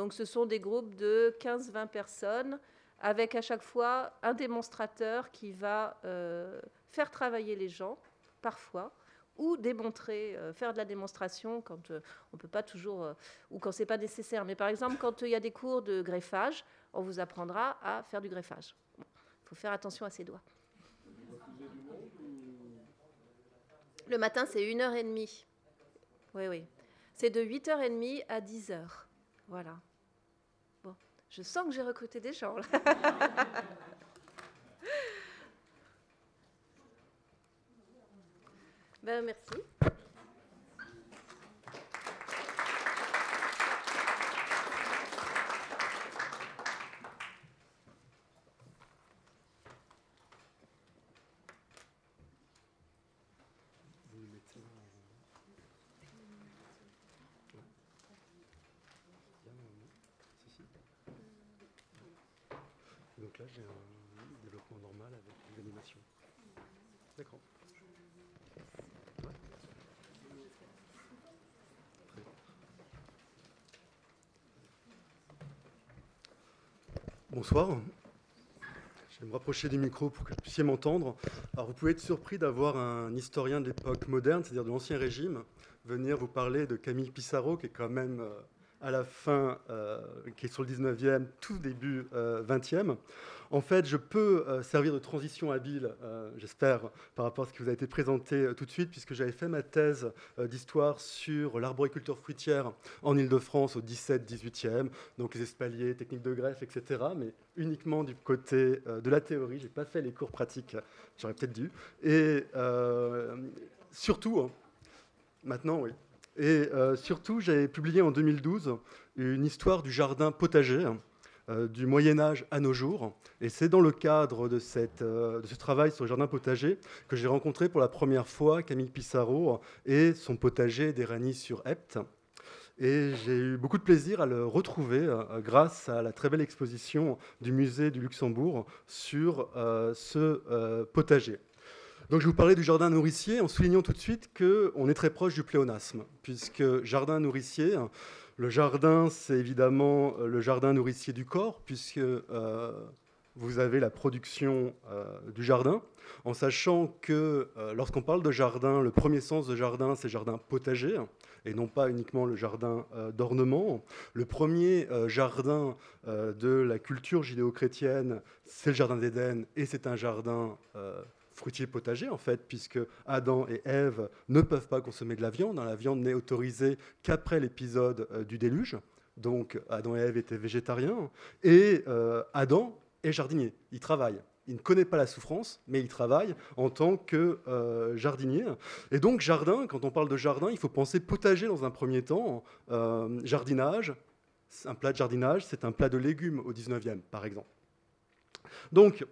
B: Donc ce sont des groupes de 15-20 personnes avec à chaque fois un démonstrateur qui va euh, faire travailler les gens, parfois, ou démontrer, faire de la démonstration quand on peut pas toujours, ou quand c'est pas nécessaire. Mais par exemple, quand il y a des cours de greffage, on vous apprendra à faire du greffage. Il faut faire attention à ses doigts. Le matin, c'est 1h30. Oui, oui. C'est de 8h30 à 10h. Voilà. Je sens que j'ai recruté des gens. Là. ben, merci.
D: là, j'ai un développement normal avec une animation. D'accord. Bonsoir. Je vais me rapprocher du micro pour que vous puissiez m'entendre. Alors, vous pouvez être surpris d'avoir un historien de l'époque moderne, c'est-à-dire de l'Ancien Régime, venir vous parler de Camille Pissarro, qui est quand même euh, à la fin, euh, qui est sur le 19e, tout début 20e. Euh, en fait, je peux euh, servir de transition habile, j'espère, par rapport à ce qui vous a été présenté tout de suite, puisque j'avais fait ma thèse d'histoire sur l'arboriculture fruitière en Ile-de-France au 17-18e, donc les espaliers, techniques de greffe, etc., mais uniquement du côté de la théorie. Je n'ai pas fait les cours pratiques, j'aurais peut-être dû. Et surtout, hein, maintenant, oui, et euh, surtout, j'ai publié en 2012 une histoire du jardin potager euh, du Moyen Âge à nos jours. Et c'est dans le cadre euh, de, ce travail sur le jardin potager que j'ai rencontré pour la première fois Camille Pissarro et son potager d'Éranie sur Epte. Et j'ai eu beaucoup de plaisir à le retrouver grâce à la très belle exposition du musée du Luxembourg sur ce potager. Donc je vous parler du jardin nourricier en soulignant tout de suite qu'on est très proche du pléonasme, puisque jardin nourricier, le jardin, c'est évidemment euh, le jardin nourricier du corps, puisque euh, vous avez la production euh, du jardin, en sachant que lorsqu'on parle de jardin, le premier sens de jardin, c'est jardin potager, et non pas uniquement le jardin d'ornement. Le premier jardin de la culture judéo-chrétienne, c'est le jardin d'Éden, et c'est un jardin fruitier potager, en fait, puisque Adam et Ève ne peuvent pas consommer de la viande. Hein. La viande n'est autorisée qu'après l'épisode euh, du déluge. Donc Adam et Ève étaient végétariens. Et euh, Adam est jardinier. Il travaille. Il ne connaît pas la souffrance, mais il travaille en tant que euh, jardinier. Et donc, jardin, quand on parle de jardin, il faut penser potager dans un premier temps. jardinage, un plat de jardinage, c'est un plat de légumes au 19e, par exemple. Donc,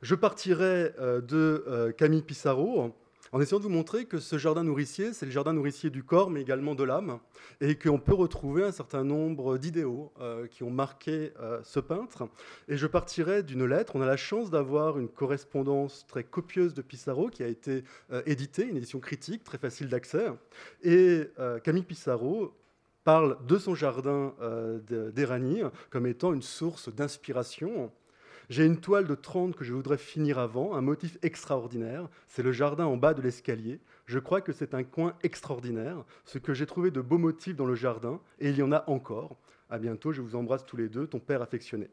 D: je partirai euh, de euh, Camille Pissarro en essayant de vous montrer que ce jardin nourricier, c'est le jardin nourricier du corps, mais également de l'âme, et qu'on peut retrouver un certain nombre d'idéaux euh, qui ont marqué ce peintre. Et je partirai d'une lettre. On a la chance d'avoir une correspondance très copieuse de Pissarro qui a été éditée, une édition critique, très facile d'accès. Et Camille Pissarro parle de son jardin d'Éranie comme étant une source d'inspiration j'ai une toile de 30 que je voudrais finir avant, un motif extraordinaire. C'est le jardin en bas de l'escalier. Je crois que c'est un coin extraordinaire. Ce que j'ai trouvé de beaux motifs dans le jardin, et il y en a encore. À bientôt, je vous embrasse tous les deux, ton père affectionné.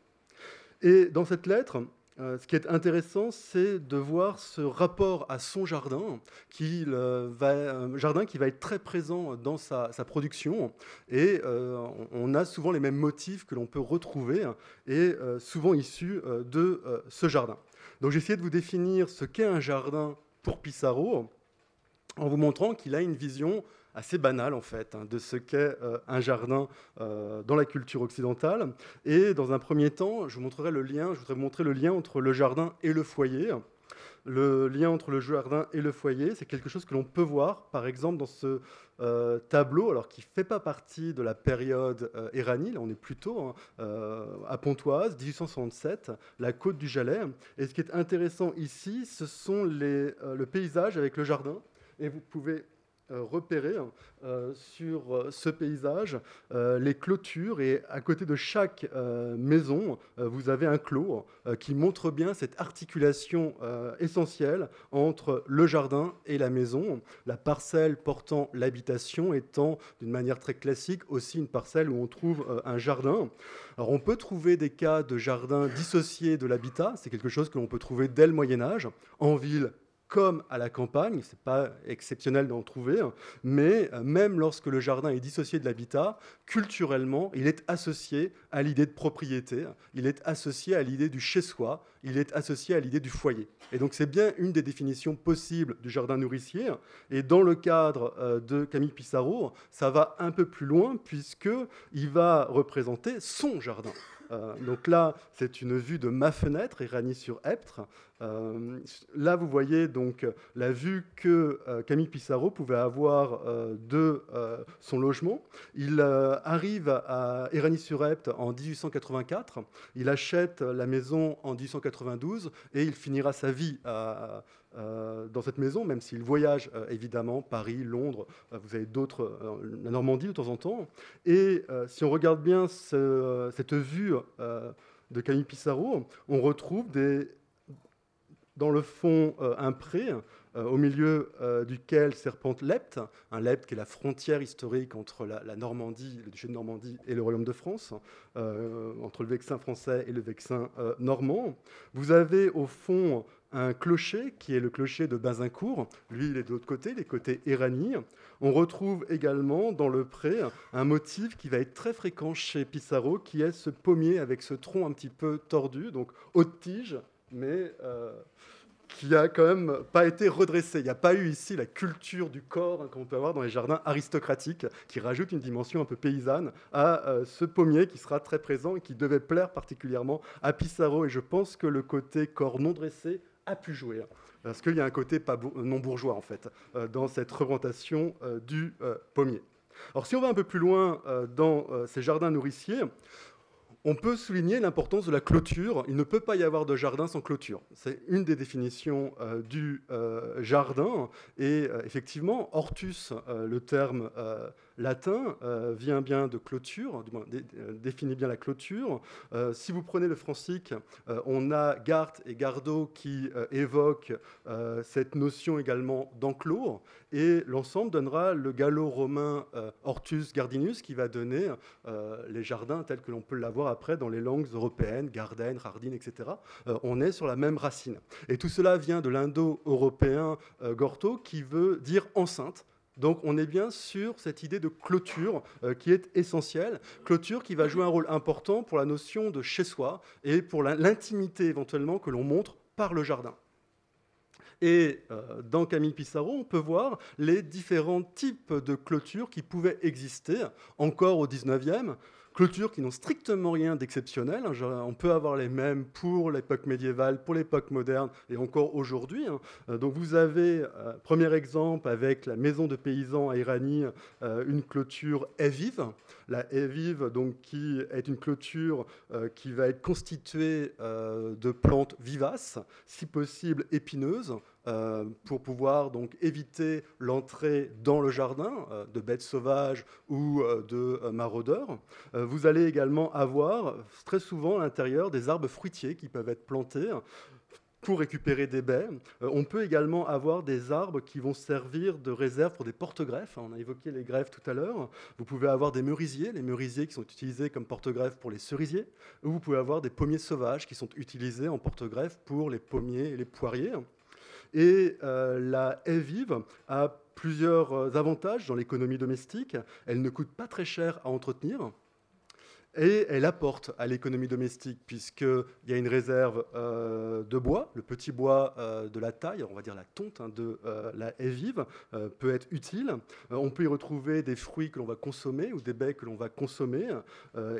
D: Et dans cette lettre, euh, ce qui est intéressant, c'est de voir ce rapport à son jardin, qui euh, jardin qui va être très présent dans sa, production. Et euh, on a souvent les mêmes motifs que l'on peut retrouver, et souvent issus de ce jardin. Donc j'ai essayé de vous définir ce qu'est un jardin pour Pissarro, en vous montrant qu'il a une vision assez banal en fait hein, de ce qu'est euh, un jardin euh, dans la culture occidentale. Et dans un premier temps, je vous montrerai le lien, je voudrais vous montrer le lien entre le jardin et le foyer. Le lien entre le jardin et le foyer, c'est quelque chose que l'on peut voir, par exemple, dans ce euh, tableau, alors qui ne fait pas partie de la période euh, là on est plutôt hein, à Pontoise, 1867, la côte du Jalais. Et ce qui est intéressant ici, ce sont les, le paysage avec le jardin. Et vous pouvez repérer sur ce paysage. Les clôtures et à côté de chaque maison, vous avez un clos qui montre bien cette articulation essentielle entre le jardin et la maison, la parcelle portant l'habitation étant d'une manière très classique aussi une parcelle où on trouve un jardin. Alors on peut trouver des cas de jardins dissociés de l'habitat, c'est quelque chose que l'on peut trouver dès le Moyen Âge, en ville comme à la campagne, ce n'est pas exceptionnel d'en trouver, hein. mais euh, même lorsque le jardin est dissocié de l'habitat, culturellement, il est associé à l'idée de propriété, il est associé à l'idée du chez-soi, il est associé à l'idée du foyer. Et donc c'est bien une des définitions possibles du jardin nourricier. Et dans le cadre euh, de Camille Pissarro, ça va un peu plus loin puisqu'il va représenter son jardin. Euh, donc là, c'est une vue de ma fenêtre, Éragny-sur-Eptre. Euh, là, vous voyez donc la vue que euh, Camille Pissarro pouvait avoir de son logement. Il arrive à Éragny-sur-Epte en 1884. Il achète la maison en 1892 et il finira sa vie euh, dans cette maison, même s'il voyage euh, évidemment, Paris, Londres, euh, vous avez d'autres, la Normandie de temps en temps. Et si on regarde bien cette vue de Camille Pissarro, on retrouve des, dans le fond un pré au milieu duquel serpente l'Epte, un l'Epte qui est la frontière historique entre la, Normandie, le duché de Normandie et le royaume de France, entre le Vexin français et le Vexin normand. Vous avez au fond un clocher qui est le clocher de Bazincourt. Lui, il est de l'autre côté, les côtés Éragny. On retrouve également dans le pré un motif qui va être très fréquent chez Pissarro, qui est ce pommier avec ce tronc un petit peu tordu, donc haute tige, mais euh, qui a quand même pas été redressé. Il n'y a pas eu ici la culture du corps hein, qu'on peut avoir dans les jardins aristocratiques, qui rajoute une dimension un peu paysanne à euh, ce pommier qui sera très présent et qui devait plaire particulièrement à Pissarro. Et je pense que le côté corps non dressé a pu jouer. Hein, parce qu'il y a un côté non bourgeois, en fait, euh, dans cette représentation du pommier. Alors, si on va un peu plus loin dans ces jardins nourriciers, on peut souligner l'importance de la clôture. Il ne peut pas y avoir de jardin sans clôture. C'est une des définitions du jardin. Et effectivement, hortus, le terme latin euh, vient bien de clôture, euh, définit bien la clôture. Euh, si vous prenez le francique, on a Gart et Gardot qui évoquent cette notion également d'enclos, et l'ensemble donnera le gallo-romain Hortus Gardinus qui va donner les jardins tels que l'on peut l'avoir après dans les langues européennes, Garden, Hardin, etc. on est sur la même racine. Et tout cela vient de l'indo-européen Gorto qui veut dire enceinte. Donc on est bien sur cette idée de clôture euh, qui est essentielle, clôture qui va jouer un rôle important pour la notion de chez soi et pour l'intimité éventuellement que l'on montre par le jardin. Et euh, dans Camille Pissarro, on peut voir les différents types de clôtures qui pouvaient exister encore au 19e clôtures qui n'ont strictement rien d'exceptionnel. Hein. On peut avoir les mêmes pour l'époque médiévale, pour l'époque moderne et encore aujourd'hui. Hein. Euh, donc vous avez, euh, premier exemple, avec la maison de paysans à Irani, euh, une clôture vive. La vive, donc, qui est une clôture qui va être constituée de plantes vivaces, si possible épineuses, euh, pour pouvoir donc éviter l'entrée dans le jardin euh, de bêtes sauvages ou euh, de maraudeurs. vous allez également avoir très souvent à l'intérieur des arbres fruitiers qui peuvent être plantés pour récupérer des baies. on peut également avoir des arbres qui vont servir de réserve pour des porte-greffes. On a évoqué les greffes tout à l'heure. Vous pouvez avoir des merisiers, les merisiers qui sont utilisés comme porte-greffes pour les cerisiers. Ou vous pouvez avoir des pommiers sauvages qui sont utilisés en porte-greffe pour les pommiers et les poiriers. Et euh, la haie vive a plusieurs euh, avantages dans l'économie domestique. Elle ne coûte pas très cher à entretenir. Et elle apporte à l'économie domestique, puisqu'il y a une réserve euh, de bois. Le petit bois de la taille, on va dire la tonte hein, de la haie vive, peut être utile. on peut y retrouver des fruits que l'on va consommer ou des baies que l'on va consommer,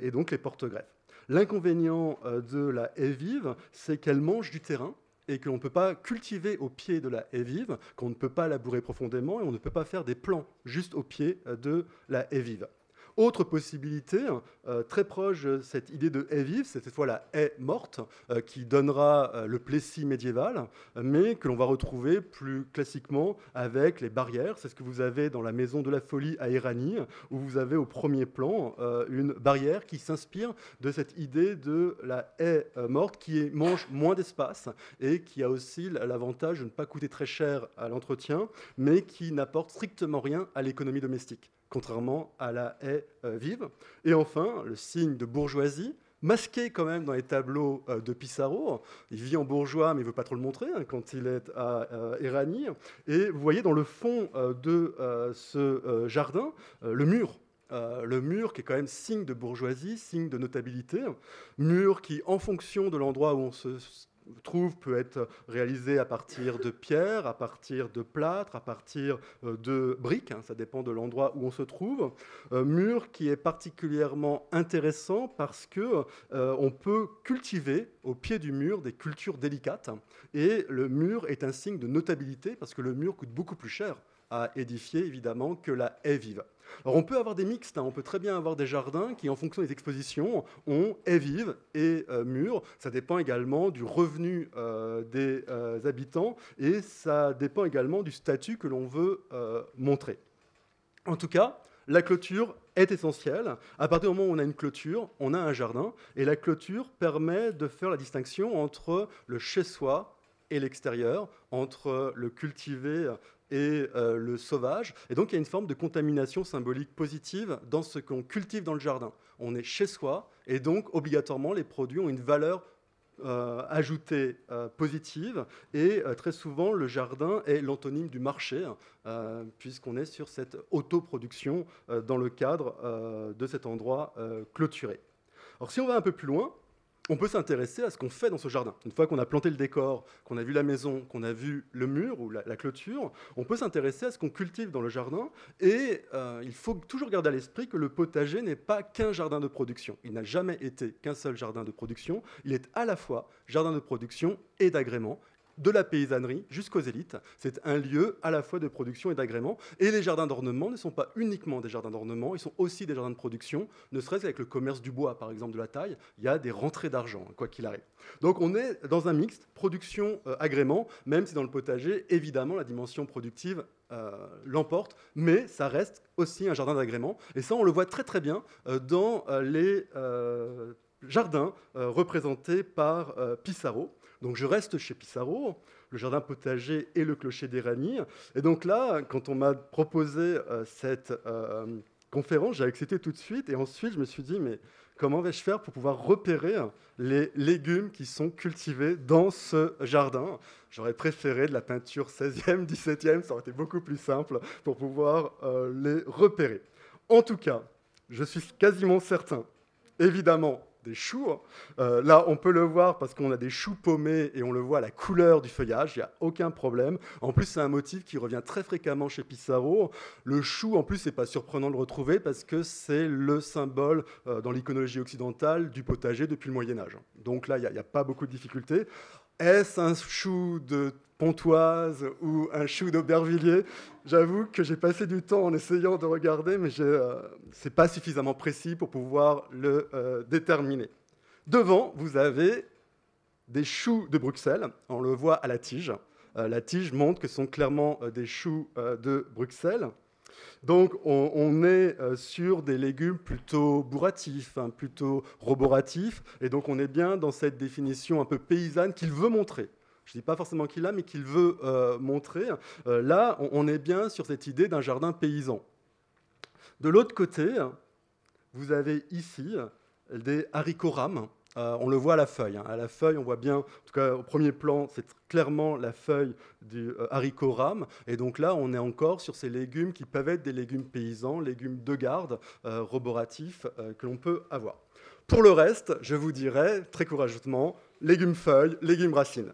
D: et donc les porte-greffes. L'inconvénient de la haie vive, c'est qu'elle mange du terrain et que l'on ne peut pas cultiver au pied de la haie vive, qu'on ne peut pas labourer profondément et on ne peut pas faire des plants juste au pied de la haie vive. Autre possibilité, euh, très proche de cette idée de haie vive, c'est cette fois la haie morte, euh, qui donnera euh, le plessis médiéval, mais que l'on va retrouver plus classiquement avec les barrières. C'est ce que vous avez dans la Maison de la Folie à Éragny, où vous avez au premier plan une barrière qui s'inspire de cette idée de la haie morte qui mange moins d'espace et qui a aussi l'avantage de ne pas coûter très cher à l'entretien, mais qui n'apporte strictement rien à l'économie domestique contrairement à la haie euh, vive. Et enfin, le signe de bourgeoisie, masqué quand même dans les tableaux euh, de Pissarro. Il vit en bourgeois, mais il ne veut pas trop le montrer hein, quand il est à euh, Éragny. Et vous voyez dans le fond de ce jardin le mur. le mur qui est quand même signe de bourgeoisie, signe de notabilité, mur qui, en fonction de l'endroit où on se trouve peut être réalisé à partir de pierres, à partir de plâtre, à partir euh, de briques, hein, ça dépend de l'endroit où on se trouve. Euh, mur qui est particulièrement intéressant parce que euh, on peut cultiver au pied du mur des cultures délicates et le mur est un signe de notabilité parce que le mur coûte beaucoup plus cher à édifier évidemment que la haie vive. Alors on peut avoir des mixtes, hein. on peut très bien avoir des jardins qui, en fonction des expositions, ont haies vives et euh. Ça dépend également du revenu euh, des euh, habitants et ça dépend également du statut que l'on veut montrer. En tout cas, la clôture est essentielle. À partir du moment où on a une clôture, on a un jardin, et la clôture permet de faire la distinction entre le chez-soi et l'extérieur, entre le cultivé et euh, le sauvage. Et donc il y a une forme de contamination symbolique positive dans ce qu'on cultive dans le jardin. On est chez soi et donc obligatoirement les produits ont une valeur euh, ajoutée euh, positive et très souvent le jardin est l'antonyme du marché puisqu'on est sur cette autoproduction dans le cadre de cet endroit clôturé. Alors si on va un peu plus loin, on peut s'intéresser à ce qu'on fait dans ce jardin. Une fois qu'on a planté le décor, qu'on a vu la maison, qu'on a vu le mur ou la, clôture, on peut s'intéresser à ce qu'on cultive dans le jardin. Et euh, il faut toujours garder à l'esprit que le potager n'est pas qu'un jardin de production. Il n'a jamais été qu'un seul jardin de production. Il est à la fois jardin de production et d'agrément de la paysannerie jusqu'aux élites. C'est un lieu à la fois de production et d'agrément. Et les jardins d'ornement ne sont pas uniquement des jardins d'ornement, ils sont aussi des jardins de production, ne serait-ce qu'avec le commerce du bois, par exemple, de la taille, il y a des rentrées d'argent, quoi qu'il arrive. Donc on est dans un mixte, production-agrément, euh, même si dans le potager, évidemment, la dimension productive euh, l'emporte, mais ça reste aussi un jardin d'agrément. Et ça, on le voit très très bien euh, dans les jardins représentés par Pissarro. Donc je reste chez Pissarro, le jardin potager et le clocher d'Éragny. Et donc là, quand on m'a proposé euh, cette euh, conférence, j'ai accepté tout de suite. Et ensuite, je me suis dit, mais comment vais-je faire pour pouvoir repérer les légumes qui sont cultivés dans ce jardin? J'aurais préféré de la peinture 16e, 17e, ça aurait été beaucoup plus simple pour pouvoir euh, les repérer. En tout cas, je suis quasiment certain, évidemment, choux. Euh, là, on peut le voir parce qu'on a des choux paumés et on le voit à la couleur du feuillage, il n'y a aucun problème. En plus, c'est un motif qui revient très fréquemment chez Pissarro. Le chou, en plus, c'est pas surprenant de le retrouver parce que c'est le symbole euh, dans l'iconologie occidentale du potager depuis le Moyen Âge. Donc là, il n'y a, a, pas beaucoup de difficultés. Est-ce un chou de Pontoise ou un chou d'Aubervilliers. J'avoue que j'ai passé du temps en essayant de regarder, mais euh, ce n'est pas suffisamment précis pour pouvoir le euh, déterminer. Devant, vous avez des choux de Bruxelles. On le voit à la tige. Euh, la tige montre que ce sont clairement des choux de Bruxelles. Donc on, est sur des légumes plutôt bourratifs, hein, plutôt roboratifs, et donc on est bien dans cette définition un peu paysanne qu'il veut montrer je ne dis pas forcément qu'il a, mais qu'il veut euh, montrer. Euh, là, on, est bien sur cette idée d'un jardin paysan. De l'autre côté, vous avez ici des haricots rames. Euh, on le voit à la feuille. Hein. À la feuille, on voit bien, en tout cas au premier plan, c'est clairement la feuille du haricot rame. Et donc là, on est encore sur ces légumes qui peuvent être des légumes paysans, légumes de garde, roboratifs, que l'on peut avoir. Pour le reste, je vous dirais très courageusement, légumes feuilles, légumes racines.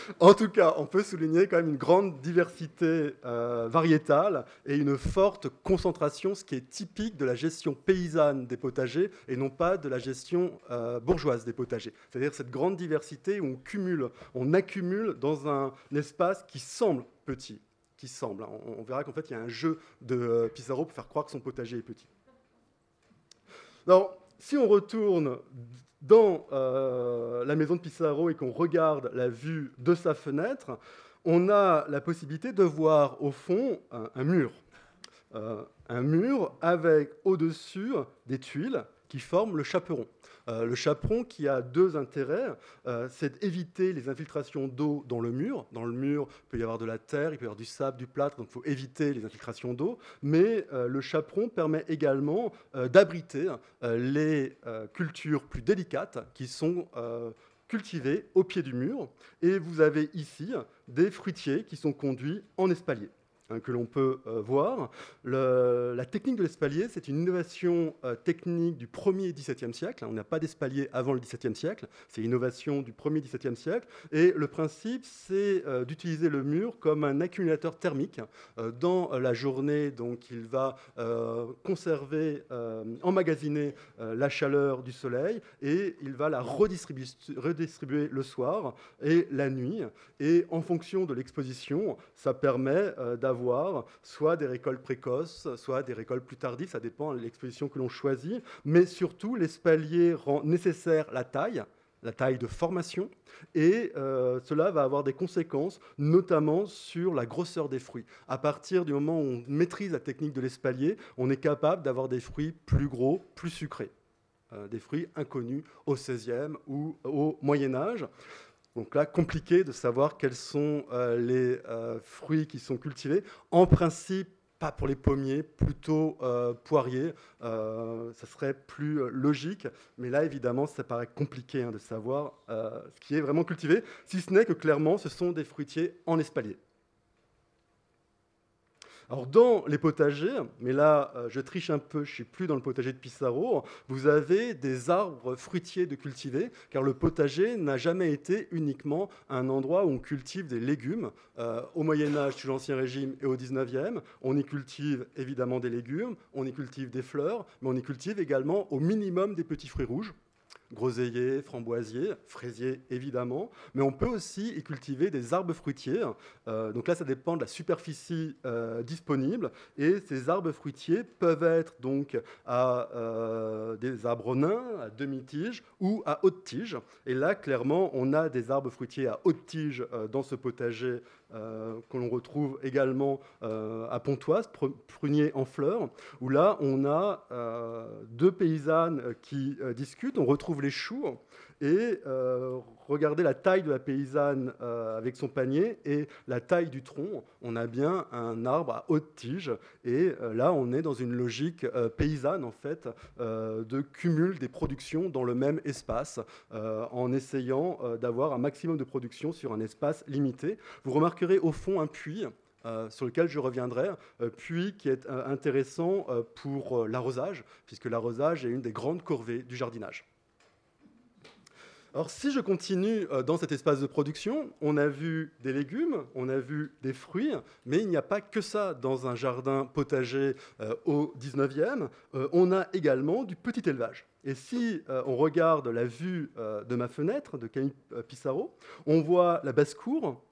D: En tout cas, on peut souligner quand même une grande diversité euh, variétale et une forte concentration, ce qui est typique de la gestion paysanne des potagers et non pas de la gestion euh, bourgeoise des potagers. C'est-à-dire cette grande diversité où on cumule, on accumule dans un espace qui semble petit, qui semble. Hein. On, verra qu'en fait, il y a un jeu de Pissarro pour faire croire que son potager est petit. Alors, si on retourne dans la maison de Pissarro et qu'on regarde la vue de sa fenêtre, on a la possibilité de voir au fond un, mur. Euh, un mur avec au-dessus des tuiles qui forment le chaperon. Euh, le chaperon qui a deux intérêts, euh, c'est d'éviter les infiltrations d'eau dans le mur. Dans le mur, il peut y avoir de la terre, il peut y avoir du sable, du plâtre, donc il faut éviter les infiltrations d'eau. Mais le chaperon permet également d'abriter les cultures plus délicates qui sont cultivés au pied du mur. Et vous avez ici des fruitiers qui sont conduits en espalier. Hein, que l'on peut euh, voir. la technique de l'espalier, c'est une innovation euh, technique du 1er et 17e siècle. On n'a pas d'espalier avant le 17e siècle, c'est une innovation du 1er et 17e siècle. Et le principe, c'est euh, d'utiliser le mur comme un accumulateur thermique. dans la journée, donc il va conserver, emmagasiner la chaleur du soleil et il va la redistribuer, redistribuer le soir et la nuit. Et en fonction de l'exposition, ça permet d'avoir soit des récoltes précoces, soit des récoltes plus tardives, ça dépend de l'exposition que l'on choisit, mais surtout l'espalier rend nécessaire la taille, la taille de formation, et euh, cela va avoir des conséquences, notamment sur la grosseur des fruits. À partir du moment où on maîtrise la technique de l'espalier, on est capable d'avoir des fruits plus gros, plus sucrés, euh, des fruits inconnus au XVIe ou au Moyen Âge. Donc là, compliqué de savoir quels sont euh, les euh, fruits qui sont cultivés. En principe, pas pour les pommiers, plutôt euh, poiriers. ça serait plus logique. Mais là, évidemment, ça paraît compliqué hein, de savoir ce qui est vraiment cultivé, si ce n'est que clairement, ce sont des fruitiers en espalier. Alors dans les potagers, mais là euh, je triche un peu, je suis plus dans le potager de Pissarro, vous avez des arbres fruitiers de cultiver, car le potager n'a jamais été uniquement un endroit où on cultive des légumes. Euh, au Moyen Âge, sous l'Ancien Régime et au 19e, on y cultive évidemment des légumes, on y cultive des fleurs, mais on y cultive également au minimum des petits fruits rouges groseilliers, framboisiers, fraisiers évidemment, mais on peut aussi y cultiver des arbres fruitiers. Euh, donc là, ça dépend de la superficie euh, disponible, et ces arbres fruitiers peuvent être donc à euh, des arbres nains, à demi-tige ou à haute tige. Et là, clairement, on a des arbres fruitiers à haute tige dans ce potager que l'on retrouve également euh, à Pontoise, prunier en fleurs, où là on a euh, deux paysannes qui discutent, on retrouve les choux, et regardez la taille de la paysanne avec son panier et la taille du tronc, on a bien un arbre à haute tige, et là on est dans une logique paysanne en fait, de cumul des productions dans le même espace, en essayant d'avoir un maximum de production sur un espace limité. Vous remarquez au fond un puits euh, sur lequel je reviendrai, euh, puits qui est euh, intéressant pour l'arrosage, puisque l'arrosage est une des grandes corvées du jardinage. Alors si je continue dans cet espace de production, on a vu des légumes, on a vu des fruits, mais il n'y a pas que ça dans un jardin potager au 19e, on a également du petit élevage. Et si on regarde la vue de ma fenêtre de Camille Pissarro, on voit la basse-cour,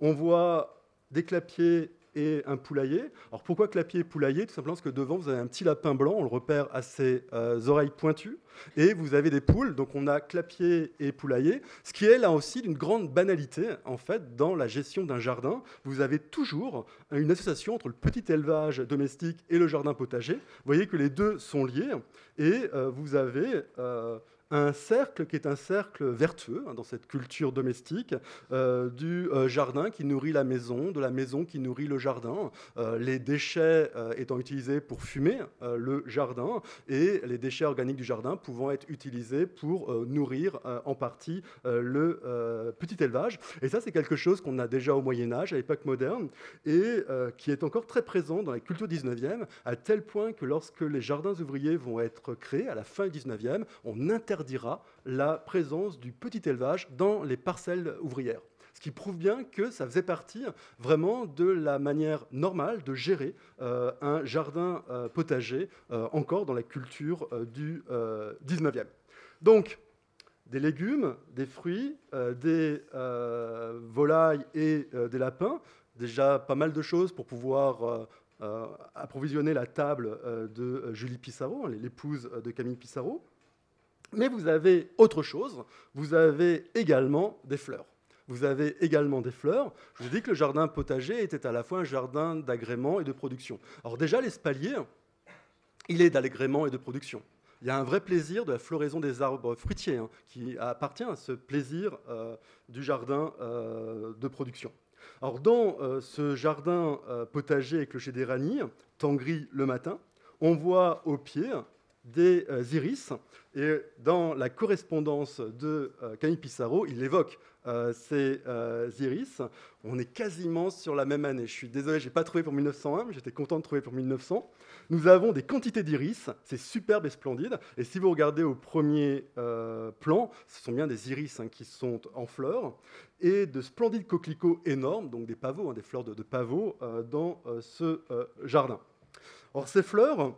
D: on voit des clapiers et un poulailler. Alors pourquoi clapier et poulailler? Tout simplement parce que devant, vous avez un petit lapin blanc, on le repère à ses euh, oreilles pointues, et vous avez des poules, donc on a clapier et poulailler, ce qui est là aussi d'une grande banalité, en fait, dans la gestion d'un jardin. Vous avez toujours une association entre le petit élevage domestique et le jardin potager. Vous voyez que les deux sont liés, et euh, vous avez... Euh, un cercle qui est un cercle vertueux hein, dans cette culture domestique, euh, du euh, jardin qui nourrit la maison, de la maison qui nourrit le jardin, euh, les déchets étant utilisés pour fumer le jardin et les déchets organiques du jardin pouvant être utilisés pour nourrir en partie le petit élevage. Et ça, c'est quelque chose qu'on a déjà au Moyen Âge, à l'époque moderne, et qui est encore très présent dans la culture 19e, à tel point que lorsque les jardins ouvriers vont être créés à la fin du 19e, on interdit dira la présence du petit élevage dans les parcelles ouvrières. Ce qui prouve bien que ça faisait partie vraiment de la manière normale de gérer euh, un jardin euh, potager, euh, encore dans la culture du 19e. Donc, des légumes, des fruits, des volailles et des lapins, déjà pas mal de choses pour pouvoir approvisionner la table de Julie Pissarro, l'épouse de Camille Pissarro. Mais vous avez autre chose, vous avez également des fleurs. Vous avez également des fleurs. Je vous ai dit que le jardin potager était à la fois un jardin d'agrément et de production. Alors déjà, l'espalier, il est d'agrément et de production. Il y a un vrai plaisir de la floraison des arbres fruitiers hein, qui appartient à ce plaisir euh, du jardin euh, de production. Alors dans euh, ce jardin potager avec clocher d'éranie, temps gris le matin, on voit au pied des iris. Et dans la correspondance de Camille Pissarro, il évoque euh, ces euh, iris. On est quasiment sur la même année. Je suis désolé, je n'ai pas trouvé pour 1901, mais j'étais content de trouver pour 1900. Nous avons des quantités d'iris, c'est superbe et splendide. Et si vous regardez au premier euh, plan, ce sont bien des iris hein, qui sont en fleurs et de splendides coquelicots énormes, donc des pavots, hein, des fleurs de pavots dans ce jardin. Or, ces fleurs,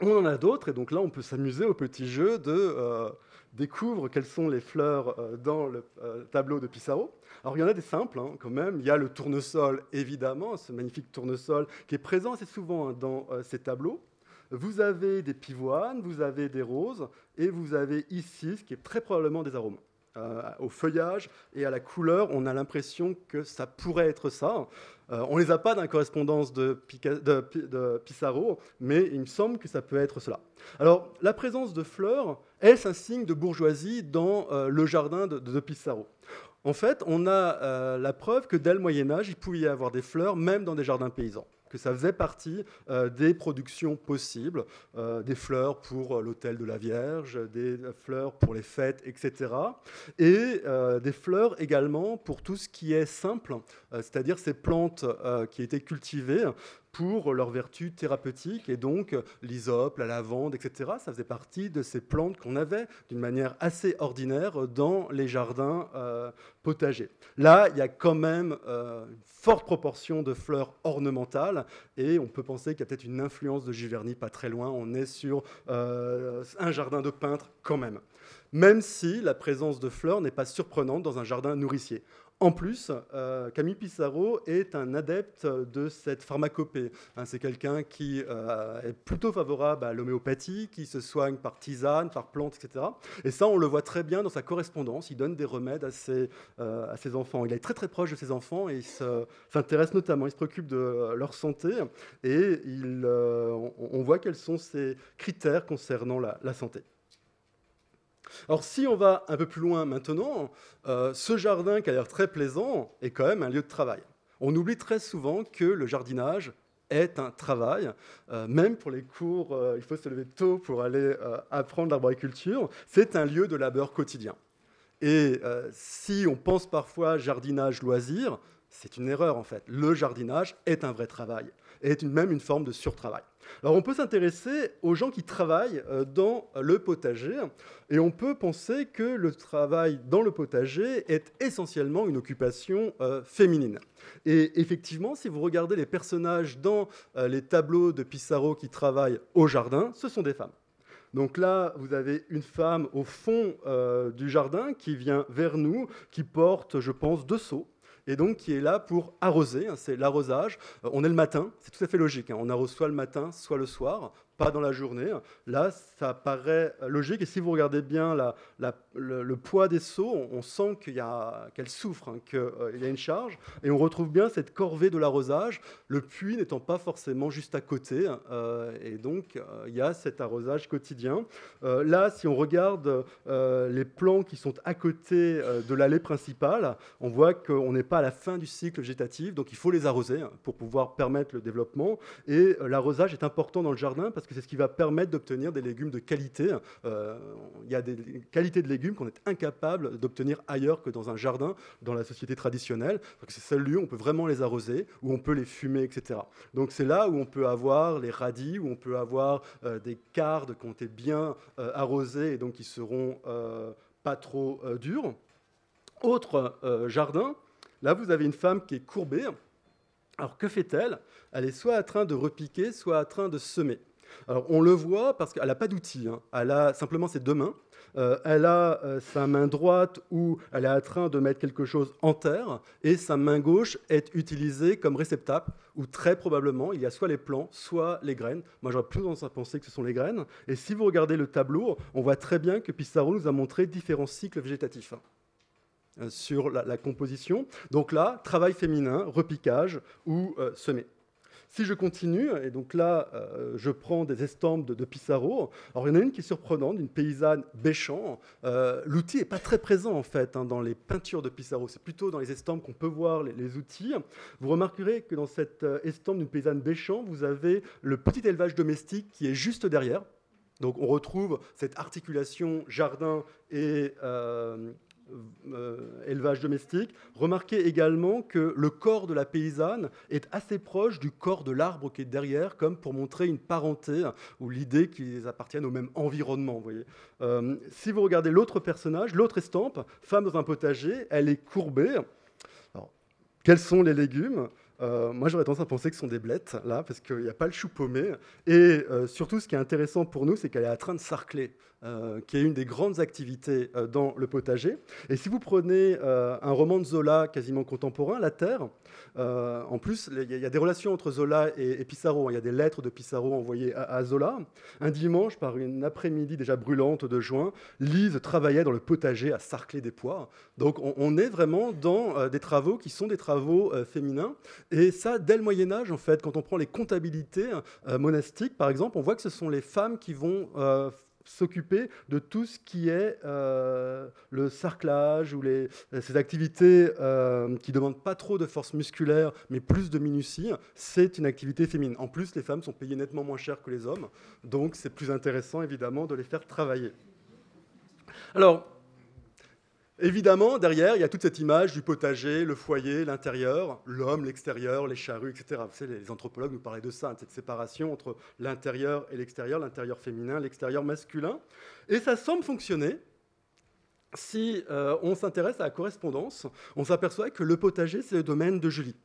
D: on en a d'autres, et donc là, on peut s'amuser au petit jeu de découvre quelles sont les fleurs euh, dans le euh, tableau de Pissarro. Alors il y en a des simples hein, quand même. Il y a le tournesol, évidemment, ce magnifique tournesol qui est présent assez souvent hein, dans euh, ces tableaux. Vous avez des pivoines, vous avez des roses, et vous avez ici ce qui est très probablement des arômes. Au feuillage et à la couleur, on a l'impression que ça pourrait être ça. on ne les a pas dans la correspondance de, de, Pissarro, mais il me semble que ça peut être cela. Alors, la présence de fleurs, est-ce un signe de bourgeoisie dans euh, le jardin de, Pissarro? En fait, on a euh, la preuve que dès le Moyen Âge, il pouvait y avoir des fleurs même dans des jardins paysans que ça faisait partie euh, des productions possibles, des fleurs pour l'hôtel de la Vierge, des fleurs pour les fêtes, etc. Et des fleurs également pour tout ce qui est simple, c'est-à-dire ces plantes qui étaient cultivées pour leurs vertus thérapeutiques. Et donc, l'hysope, la lavande, etc., ça faisait partie de ces plantes qu'on avait d'une manière assez ordinaire dans les jardins euh, potagers. Là, il y a quand même euh, une forte proportion de fleurs ornementales et on peut penser qu'il y a peut-être une influence de Giverny pas très loin. On est sur euh, un jardin de peintre quand même. Même si la présence de fleurs n'est pas surprenante dans un jardin nourricier. En plus, euh, Camille Pissarro est un adepte de cette pharmacopée. Hein, c'est quelqu'un qui euh, est plutôt favorable à l'homéopathie, qui se soigne par tisane, par plantes, etc. Et ça, on le voit très bien dans sa correspondance. Il donne des remèdes à ses, euh, enfants. Il est très très proche de ses enfants et il s'intéresse notamment, il se préoccupe de leur santé. Et on, voit quels sont ses critères concernant la santé. Alors si on va un peu plus loin maintenant, euh, ce jardin qui a l'air très plaisant est quand même un lieu de travail. On oublie très souvent que le jardinage est un travail, euh, même pour les cours, euh, il faut se lever tôt pour aller apprendre l'arboriculture, c'est un lieu de labeur quotidien. Et si on pense parfois jardinage loisir, c'est une erreur en fait. Le jardinage est un vrai travail, et est même une forme de surtravail. Alors on peut s'intéresser aux gens qui travaillent euh, dans le potager et on peut penser que le travail dans le potager est essentiellement une occupation euh, féminine. Et effectivement, si vous regardez les personnages dans euh, les tableaux de Pissarro qui travaillent au jardin, ce sont des femmes. Donc là, vous avez une femme au fond du jardin qui vient vers nous, qui porte, je pense, deux seaux et donc qui est là pour arroser. Hein, c'est l'arrosage. Euh, on est le matin, c'est tout à fait logique. Hein. on arrose soit le matin, soit le soir pas dans la journée. Là, ça paraît logique. Et si vous regardez bien le, poids des seaux, on, sent qu'elle souffre, hein, qu'il y a une charge. Et on retrouve bien cette corvée de l'arrosage, le puits n'étant pas forcément juste à côté. Euh, et donc, euh, il y a cet arrosage quotidien. Euh, là, si on regarde les plants qui sont à côté de l'allée principale, on voit qu'on n'est pas à la fin du cycle végétatif. Donc, il faut les arroser hein, pour pouvoir permettre le développement. Et l'arrosage est important dans le jardin parce que c'est ce qui va permettre d'obtenir des légumes de qualité. Euh, il y a des qualités de légumes qu'on est incapable d'obtenir ailleurs que dans un jardin, dans la société traditionnelle. C'est seul lieu où on peut vraiment les arroser, où on peut les fumer, etc. Donc c'est là où on peut avoir les radis, où on peut avoir euh, des cardes qui ont été bien euh, arrosées et donc qui seront pas trop durs. Autre jardin, là vous avez une femme qui est courbée. Alors que fait-elle? Elle est soit en train de repiquer, soit en train de semer. Alors on le voit parce qu'elle n'a pas d'outil, hein. elle a simplement ses deux mains. Euh, elle a euh, sa main droite où elle est en train de mettre quelque chose en terre et sa main gauche est utilisée comme réceptacle où très probablement il y a soit les plants, soit les graines. Moi j'aurais plus tendance à penser que ce sont les graines. Et si vous regardez le tableau, on voit très bien que Pissarro nous a montré différents cycles végétatifs hein, euh, sur la, composition. Donc là, travail féminin, repiquage ou semer. Si je continue, et donc là, euh, je prends des estampes de, Pissarro. Alors, il y en a une qui est surprenante, d'une paysanne Béchamp. Euh, l'outil n'est pas très présent, en fait, hein, dans les peintures de Pissarro. C'est plutôt dans les estampes qu'on peut voir les, outils. Vous remarquerez que dans cette euh, estampe d'une paysanne Béchamp, vous avez le petit élevage domestique qui est juste derrière. Donc, on retrouve cette articulation jardin et élevage domestique. Remarquez également que le corps de la paysanne est assez proche du corps de l'arbre qui est derrière, comme pour montrer une parenté ou l'idée qu'ils appartiennent au même environnement. voyez. Euh, si vous regardez l'autre personnage, l'autre estampe, femme dans un potager, elle est courbée. quels sont les légumes? Euh, moi, j'aurais tendance à penser que ce sont des blettes, là, parce qu'il n'y a pas le chou paumé. Et surtout, ce qui est intéressant pour nous, c'est qu'elle est en train de sarcler. Euh, qui est une des grandes activités euh, dans le potager. Et si vous prenez euh, un roman de Zola quasiment contemporain, La Terre, en plus, il y, a des relations entre Zola et, Pissarro. Il y a des lettres de Pissarro envoyées à, Zola. Un dimanche, par une après-midi déjà brûlante de juin, Lise travaillait dans le potager à sarcler des pois. Donc on, est vraiment dans des travaux qui sont des travaux féminins. Et ça, dès le Moyen Âge, en fait, quand on prend les comptabilités monastiques, par exemple, on voit que ce sont les femmes qui vont s'occuper de tout ce qui est euh, le sarclage ou les, ces activités euh, qui ne demandent pas trop de force musculaire, mais plus de minutie, c'est une activité féminine. En plus, les femmes sont payées nettement moins cher que les hommes, donc c'est plus intéressant évidemment de les faire travailler. Alors, Évidemment, derrière, il y a toute cette image du potager, le foyer, l'intérieur, l'homme, l'extérieur, les charrues, etc. Vous savez, les anthropologues nous parlaient de ça, de cette séparation entre l'intérieur et l'extérieur, l'intérieur féminin, l'extérieur masculin. Et ça semble fonctionner. Si euh, on s'intéresse à la correspondance, on s'aperçoit que le potager, c'est le domaine de Julie.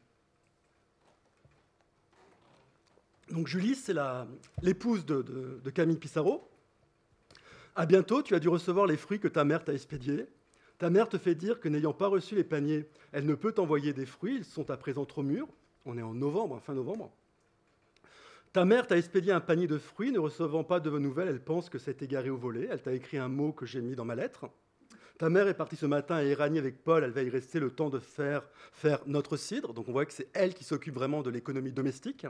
D: Donc Julie, c'est l'épouse de, de Camille Pissarro. À bientôt, tu as dû recevoir les fruits que ta mère t'a expédiés. Ta mère te fait dire que n'ayant pas reçu les paniers, elle ne peut t'envoyer des fruits, ils sont à présent trop mûrs. On est en novembre, fin novembre. Ta mère t'a expédié un panier de fruits, ne recevant pas de nouvelles, elle pense que c'est égaré au volet. Elle t'a écrit un mot que j'ai mis dans ma lettre. Ta mère est partie ce matin à Éragny avec Paul, elle va y rester le temps de faire, faire notre cidre. Donc on voit que c'est elle qui s'occupe vraiment de l'économie domestique.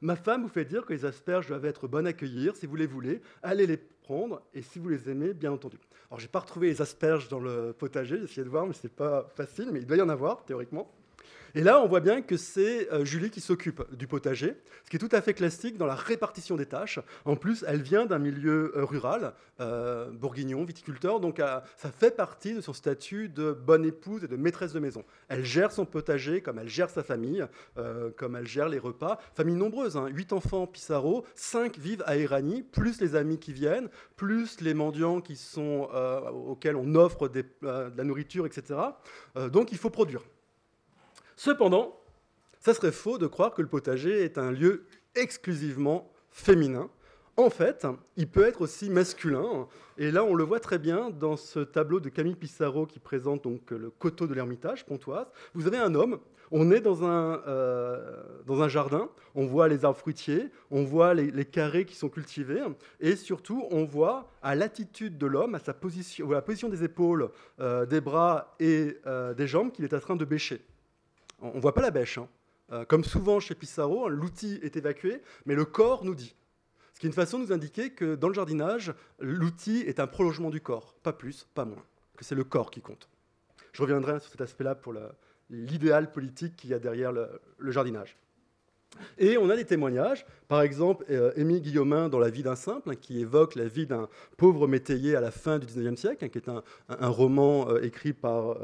D: Ma femme vous fait dire que les asperges doivent être bonnes à cueillir. Si vous les voulez, allez les prendre. Et si vous les aimez, bien entendu. Alors, j'ai pas retrouvé les asperges dans le potager, j'ai essayé de voir, mais c'est pas facile, mais il doit y en avoir, théoriquement. Et là, on voit bien que c'est euh, Julie qui s'occupe du potager, ce qui est tout à fait classique dans la répartition des tâches. En plus, elle vient d'un milieu euh, rural, euh, bourguignon, viticulteur, donc ça fait partie de son statut de bonne épouse et de maîtresse de maison. Elle gère son potager comme elle gère sa famille, comme elle gère les repas. Famille nombreuse, hein, 8 enfants Pissarro, 5 vivent à Éragny, plus les amis qui viennent, plus les mendiants auxquels on offre de la nourriture, etc. donc il faut produire. Cependant, ça serait faux de croire que le potager est un lieu exclusivement féminin. En fait, il peut être aussi masculin. Et là, on le voit très bien dans ce tableau de Camille Pissarro qui présente donc le coteau de l'Ermitage, Pontoise. Vous avez un homme, on est dans un, euh, dans un jardin, on voit les arbres fruitiers, on voit les, carrés qui sont cultivés, et surtout, on voit à l'attitude de l'homme, à sa position, à la position des épaules, euh, des bras et euh, des jambes, qu'il est en train de bêcher. On ne voit pas la bêche. Hein. Euh, comme souvent chez Pissarro, l'outil est évacué, mais le corps nous dit. Ce qui est une façon de nous indiquer que dans le jardinage, l'outil est un prolongement du corps, pas plus, pas moins, que c'est le corps qui compte. Je reviendrai sur cet aspect-là pour l'idéal politique qu'il y a derrière le, jardinage. Et on a des témoignages, par exemple euh, Émile Guillaumin dans La vie d'un simple, hein, qui évoque la vie d'un pauvre métayer à la fin du XIXe siècle, hein, qui est un, roman euh, écrit par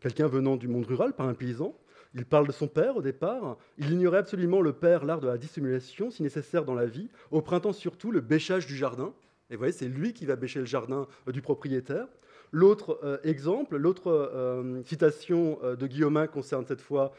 D: quelqu'un venant du monde rural, par un paysan. Il parle de son père au départ. Il ignorait absolument le père, l'art de la dissimulation, si nécessaire dans la vie. Au printemps surtout, le bêchage du jardin. Et vous voyez, c'est lui qui va bêcher le jardin euh, du propriétaire. L'autre euh, exemple, l'autre euh, citation de Guillaumin concerne cette fois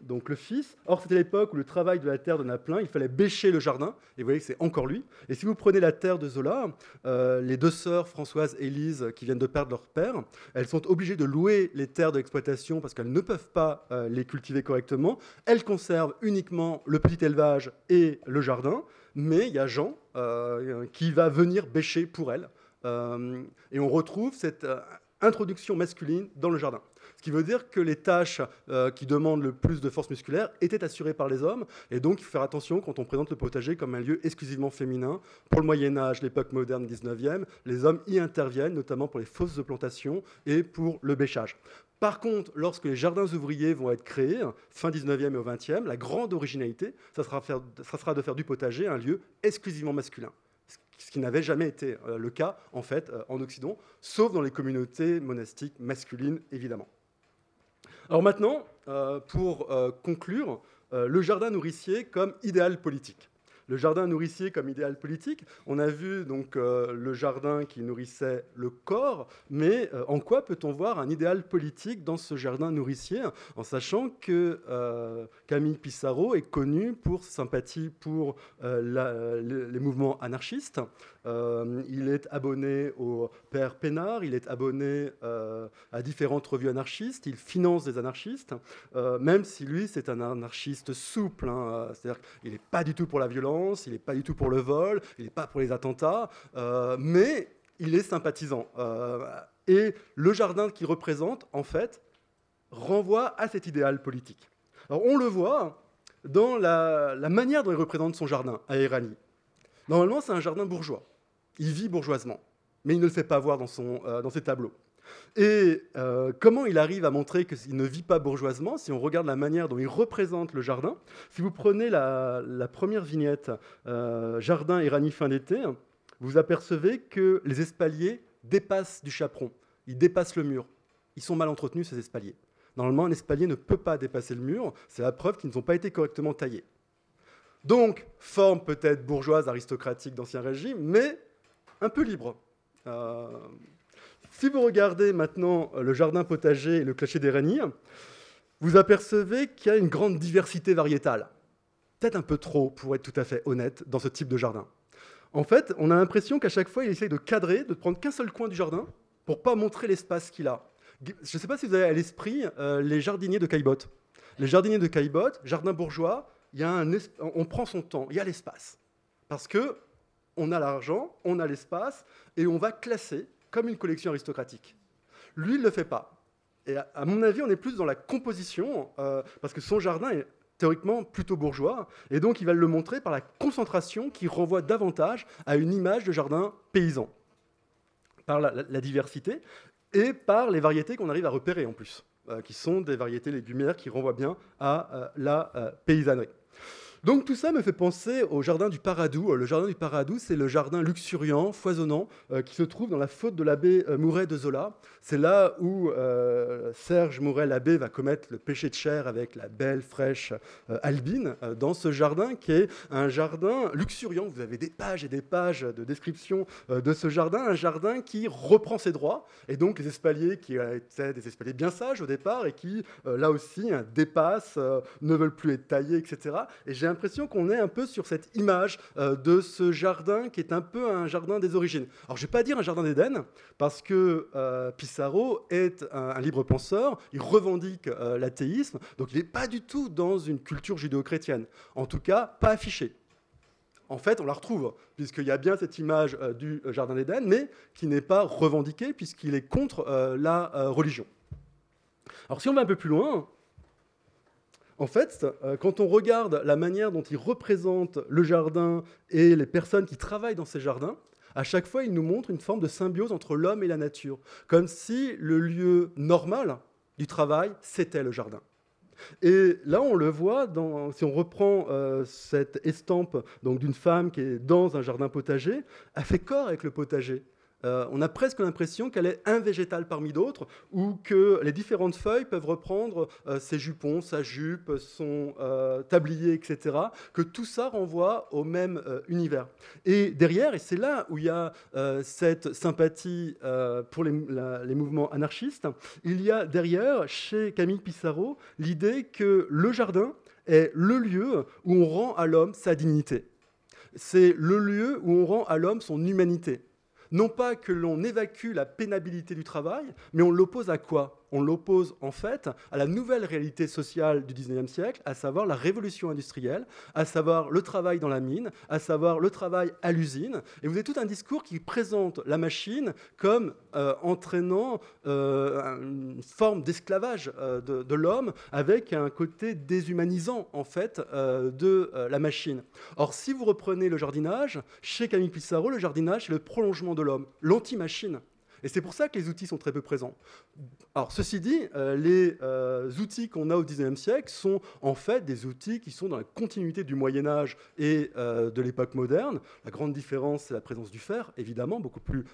D: donc le fils. Or, c'était l'époque où le travail de la terre de plein, il fallait bêcher le jardin, et vous voyez que c'est encore lui. Et si vous prenez la terre de Zola, euh, les deux sœurs, Françoise et Lise, qui viennent de perdre leur père, elles sont obligées de louer les terres d'exploitation parce qu'elles ne peuvent pas euh, les cultiver correctement. Elles conservent uniquement le petit élevage et le jardin, mais il y a Jean euh, qui va venir bêcher pour elles. et on retrouve cette introduction masculine dans le jardin. Qui veut dire que les tâches euh, qui demandent le plus de force musculaire étaient assurées par les hommes. Et donc, il faut faire attention quand on présente le potager comme un lieu exclusivement féminin. Pour le Moyen Âge, l'époque moderne 19e, les hommes y interviennent, notamment pour les fosses de plantation et pour le bêchage. Par contre, lorsque les jardins ouvriers vont être créés, fin 19e et au 20e, la grande originalité, ça sera, ça sera de faire du potager un lieu exclusivement masculin ce qui n'avait jamais été euh, le cas en fait euh, en Occident, sauf dans les communautés monastiques masculines évidemment. Alors maintenant, euh, pour conclure, le jardin nourricier comme idéal politique le jardin nourricier comme idéal politique. On a vu donc euh, le jardin qui nourrissait le corps, mais euh, en quoi peut-on voir un idéal politique dans ce jardin nourricier, en sachant que euh, Camille Pissarro est connu pour sympathie pour les, mouvements anarchistes. Il est abonné au Père Pénard, il est abonné à différentes revues anarchistes, il finance des anarchistes, même si lui c'est un anarchiste souple, hein, c'est-à-dire qu'il n'est pas du tout pour la violence il n'est pas du tout pour le vol, il n'est pas pour les attentats, euh, mais il est sympathisant. Euh, et le jardin qu'il représente, en fait, renvoie à cet idéal politique. Alors on le voit dans la, manière dont il représente son jardin à Erani. Normalement, c'est un jardin bourgeois. Il vit bourgeoisement, mais il ne le fait pas voir dans, euh, ses tableaux. Et euh, comment il arrive à montrer qu'il ne vit pas bourgeoisement Si on regarde la manière dont il représente le jardin, si vous prenez la, première vignette, euh, Jardin et fin d'été, vous apercevez que les espaliers dépassent du chaperon, ils dépassent le mur. Ils sont mal entretenus, ces espaliers. Normalement, un espalier ne peut pas dépasser le mur, c'est la preuve qu'ils n'ont pas été correctement taillés. Donc, forme peut-être bourgeoise, aristocratique d'Ancien Régime, mais un peu libre. Euh, si vous regardez maintenant euh, le jardin potager et le clocher des vous apercevez qu'il y a une grande diversité variétale. Peut-être un peu trop, pour être tout à fait honnête, dans ce type de jardin. En fait, on a l'impression qu'à chaque fois, il essaye de cadrer, de prendre qu'un seul coin du jardin pour pas montrer l'espace qu'il a. Je ne sais pas si vous avez à l'esprit euh, les jardiniers de Caillebotte. Les jardiniers de Caillebotte, jardin bourgeois, y a un on prend son temps, il y a l'espace. Parce que on a l'argent, on a l'espace, et on va classer comme une collection aristocratique. Lui, il ne le fait pas. Et à, mon avis, on est plus dans la composition, euh, parce que son jardin est théoriquement plutôt bourgeois, et donc il va le montrer par la concentration qui renvoie davantage à une image de jardin paysan, par la, diversité et par les variétés qu'on arrive à repérer en plus, euh, qui sont des variétés légumières qui renvoient bien à euh, la paysannerie. Donc tout ça me fait penser au jardin du Paradou. Euh, le jardin du Paradou, c'est le jardin luxuriant, foisonnant, euh, qui se trouve dans la faute de l'abbé euh, Mouret de Zola. C'est là où Serge Mouret l'abbé va commettre le péché de chair avec la belle, fraîche Albine, dans ce jardin qui est un jardin luxuriant. Vous avez des pages et des pages de description de ce jardin, un jardin qui reprend ses droits, et donc les espaliers qui étaient des espaliers bien sages au départ et qui, là aussi, dépassent, ne veulent plus être taillés, etc. Et j'ai l'impression qu'on est un peu sur cette image euh, de ce jardin qui est un peu un jardin des origines. Alors, je ne vais pas dire un jardin d'Éden, parce que euh, Pissarro est un, libre penseur, il revendique euh, l'athéisme, donc il n'est pas du tout dans une culture judéo-chrétienne. En tout cas, pas affiché. En fait, on la retrouve, puisqu'il y a bien cette image du Jardin d'Éden, mais qui n'est pas revendiquée, puisqu'il est contre la religion. Alors si on va un peu plus loin, en fait, euh, quand on regarde la manière dont il représente le jardin et les personnes qui travaillent dans ces jardins, à chaque fois, il nous montre une forme de symbiose entre l'homme et la nature, comme si le lieu normal du travail, c'était le jardin. Et là, on le voit, si on reprend euh, cette estampe d'une femme qui est dans un jardin potager, elle fait corps avec le potager. Euh, on a presque l'impression qu'elle est un végétal parmi d'autres, ou que les différentes feuilles peuvent reprendre euh, ses jupons, sa jupe, son euh, tablier, etc. Que tout ça renvoie au même univers. Et derrière, et c'est là où il y a cette sympathie pour les, les, mouvements anarchistes, il y a derrière, chez Camille Pissarro, l'idée que le jardin est le lieu où on rend à l'homme sa dignité. C'est le lieu où on rend à l'homme son humanité. Non pas que l'on évacue la pénabilité du travail, mais on l'oppose à quoi? On l'oppose en fait à la nouvelle réalité sociale du 19e siècle, à savoir la révolution industrielle, à savoir le travail dans la mine, à savoir le travail à l'usine. Et vous avez tout un discours qui présente la machine comme euh, entraînant euh, une forme d'esclavage euh, de, de l'homme avec un côté déshumanisant en fait de la machine. Or, si vous reprenez le jardinage, chez Camille Pissarro, le jardinage c'est le prolongement de l'homme, l'anti-machine. Et c'est pour ça que les outils sont très peu présents. Alors, ceci dit, euh, les euh, outils qu'on a au XIXe siècle sont en fait des outils qui sont dans la continuité du Moyen Âge et euh, de l'époque moderne. La grande différence, c'est la présence du fer, évidemment, beaucoup plus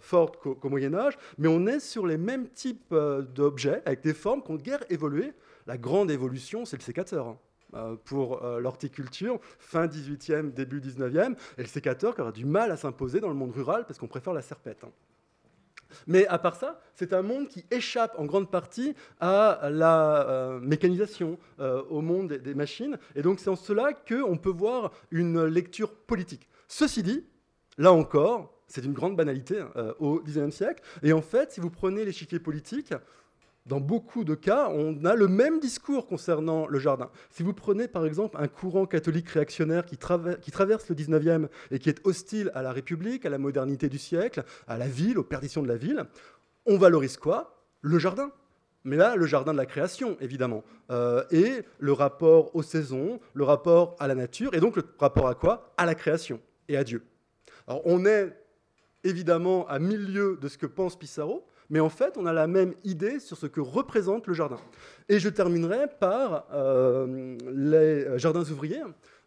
D: forte qu'au Moyen Âge, mais on est sur les mêmes types d'objets, avec des formes qui ont guère évolué. La grande évolution, c'est le sécateur hein, pour l'horticulture, fin 18e, début 19e, et le sécateur qui aura du mal à s'imposer dans le monde rural parce qu'on préfère la serpette. Mais à part ça, c'est un monde qui échappe en grande partie à la euh, mécanisation, euh, au monde des, machines. Et donc c'est en cela qu'on peut voir une lecture politique. Ceci dit, là encore, c'est une grande banalité hein, euh, au XIXe siècle. Et en fait, si vous prenez l'échiquier politique, dans beaucoup de cas, on a le même discours concernant le jardin. Si vous prenez par exemple un courant catholique réactionnaire qui, traverse le 19e et qui est hostile à la République, à la modernité du siècle, à la ville, aux perditions de la ville, on valorise quoi? Le jardin. Mais là, le jardin de la création, évidemment. Euh, et le rapport aux saisons, le rapport à la nature, et donc le rapport à quoi? À la création et à Dieu. Alors on est évidemment à milieu de ce que pense Pissarro, mais en fait, on a la même idée sur ce que représente le jardin. Et je terminerai par euh, les jardins ouvriers.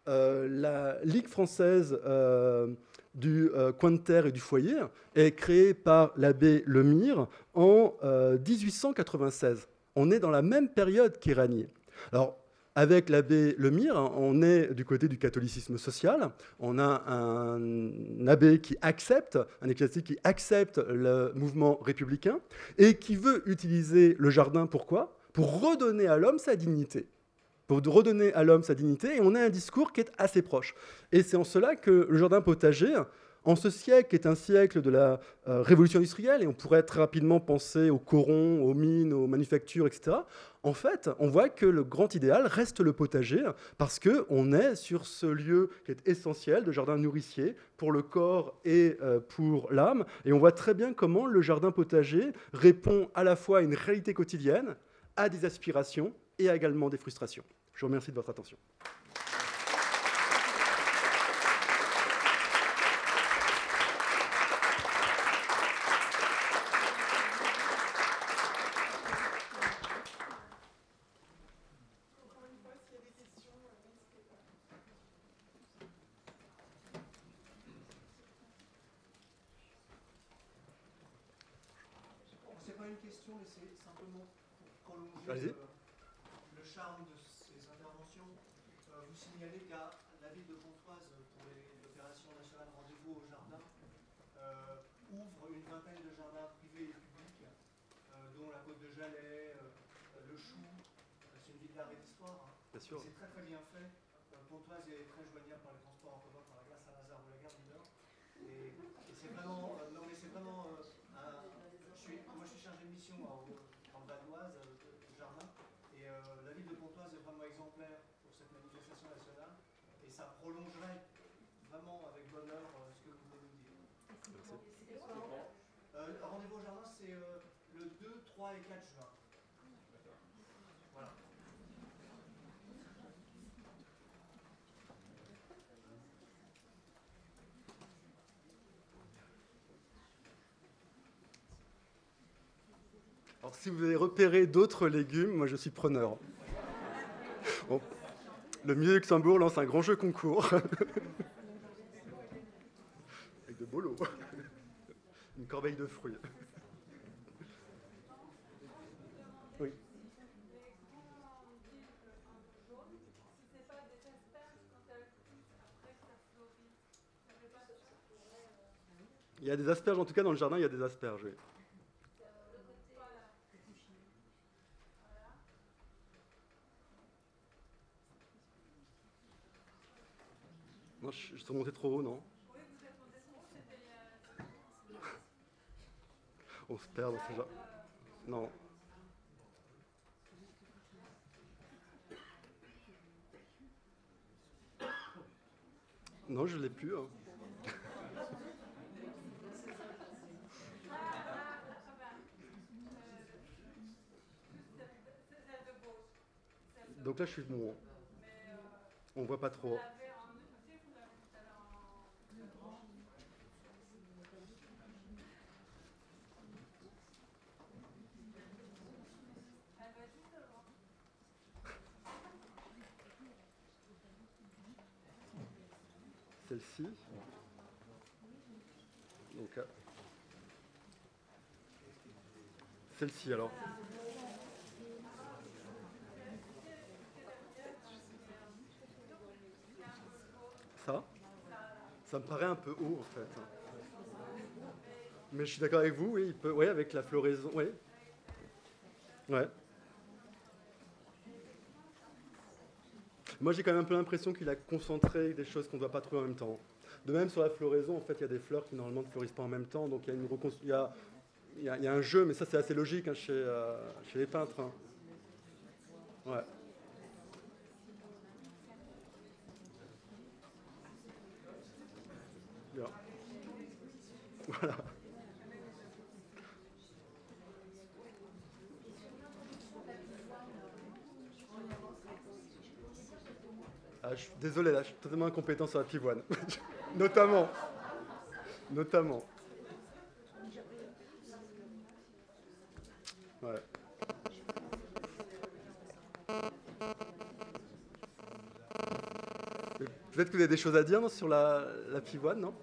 D: Euh, la Ligue française euh, du coin de terre et du foyer est créée par l'abbé Lemire en 1896. On est dans la même période qu'Iranier. Alors, avec l'abbé Lemire, on est du côté du catholicisme social. On a un abbé qui accepte, un ecclésiastique qui accepte le mouvement républicain et qui veut utiliser le jardin. Pourquoi? Pour redonner à l'homme sa dignité pour redonner à l'homme sa dignité, et on a un discours qui est assez proche. Et c'est en cela que le jardin potager en ce siècle, qui est un siècle de la euh, révolution industrielle, et on pourrait très rapidement penser aux corons, aux mines, aux manufactures, etc., en fait, on voit que le grand idéal reste le potager, parce qu'on est sur ce lieu qui est essentiel de jardin nourricier pour le corps et euh, pour l'âme, et on voit très bien comment le jardin potager répond à la fois à une réalité quotidienne, à des aspirations et également des frustrations. Je vous remercie de votre attention.
E: C'est très très bien fait. Euh, Pontoise est très joignable par les transports en commun, par la gare Saint-Lazare ou la gare du Nord. Et, c'est vraiment, euh, non mais c'est vraiment, euh, je suis, moi je suis chargé de mission en, en Vanoise, au jardin, et la ville de Pontoise est vraiment exemplaire pour cette manifestation nationale, et ça prolongerait vraiment avec bonheur ce que vous venez nous dire. Merci. Rendez-vous au jardin, c'est le 2, 3 et 4 juin.
D: Alors, si vous avez repéré d'autres légumes, moi je suis preneur. le Musée Luxembourg lance un grand jeu concours. Avec de beaux Une corbeille de fruits. Oui. Il y a des asperges, en tout cas dans le jardin, il y a des asperges. oui. Je, suis monté trop haut, non On se perd dans ce genre. Non. Non, je l'ai plus. hein. Donc là, je suis bon. On voit pas trop. Donc, euh, celle-ci alors. Ça? Ça me paraît un peu haut en fait. Mais je suis d'accord avec vous, oui, il peut, ouais, avec la floraison, oui. Ouais. Moi, j'ai quand même un peu l'impression qu'il a concentré des choses qu'on ne doit pas trouver en même temps. De même, sur la floraison, en fait, il y a des fleurs qui normalement ne fleurissent pas en même temps, donc il y a, un jeu, mais ça, c'est assez logique hein, chez, euh, chez les peintres. hein. Voilà. Ah, je suis désolé, là, je suis totalement incompétent sur la pivoine. Notamment. Notamment. Ouais. Peut-être que vous avez des choses à dire sur la, la pivoine, non?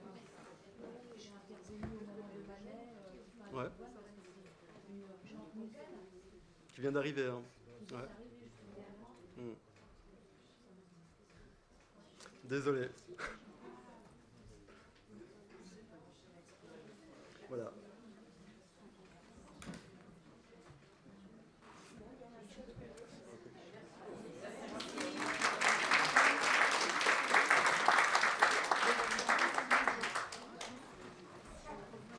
D: Ouais. Qui vient d'arriver. Hein. Ouais. Désolé. voilà.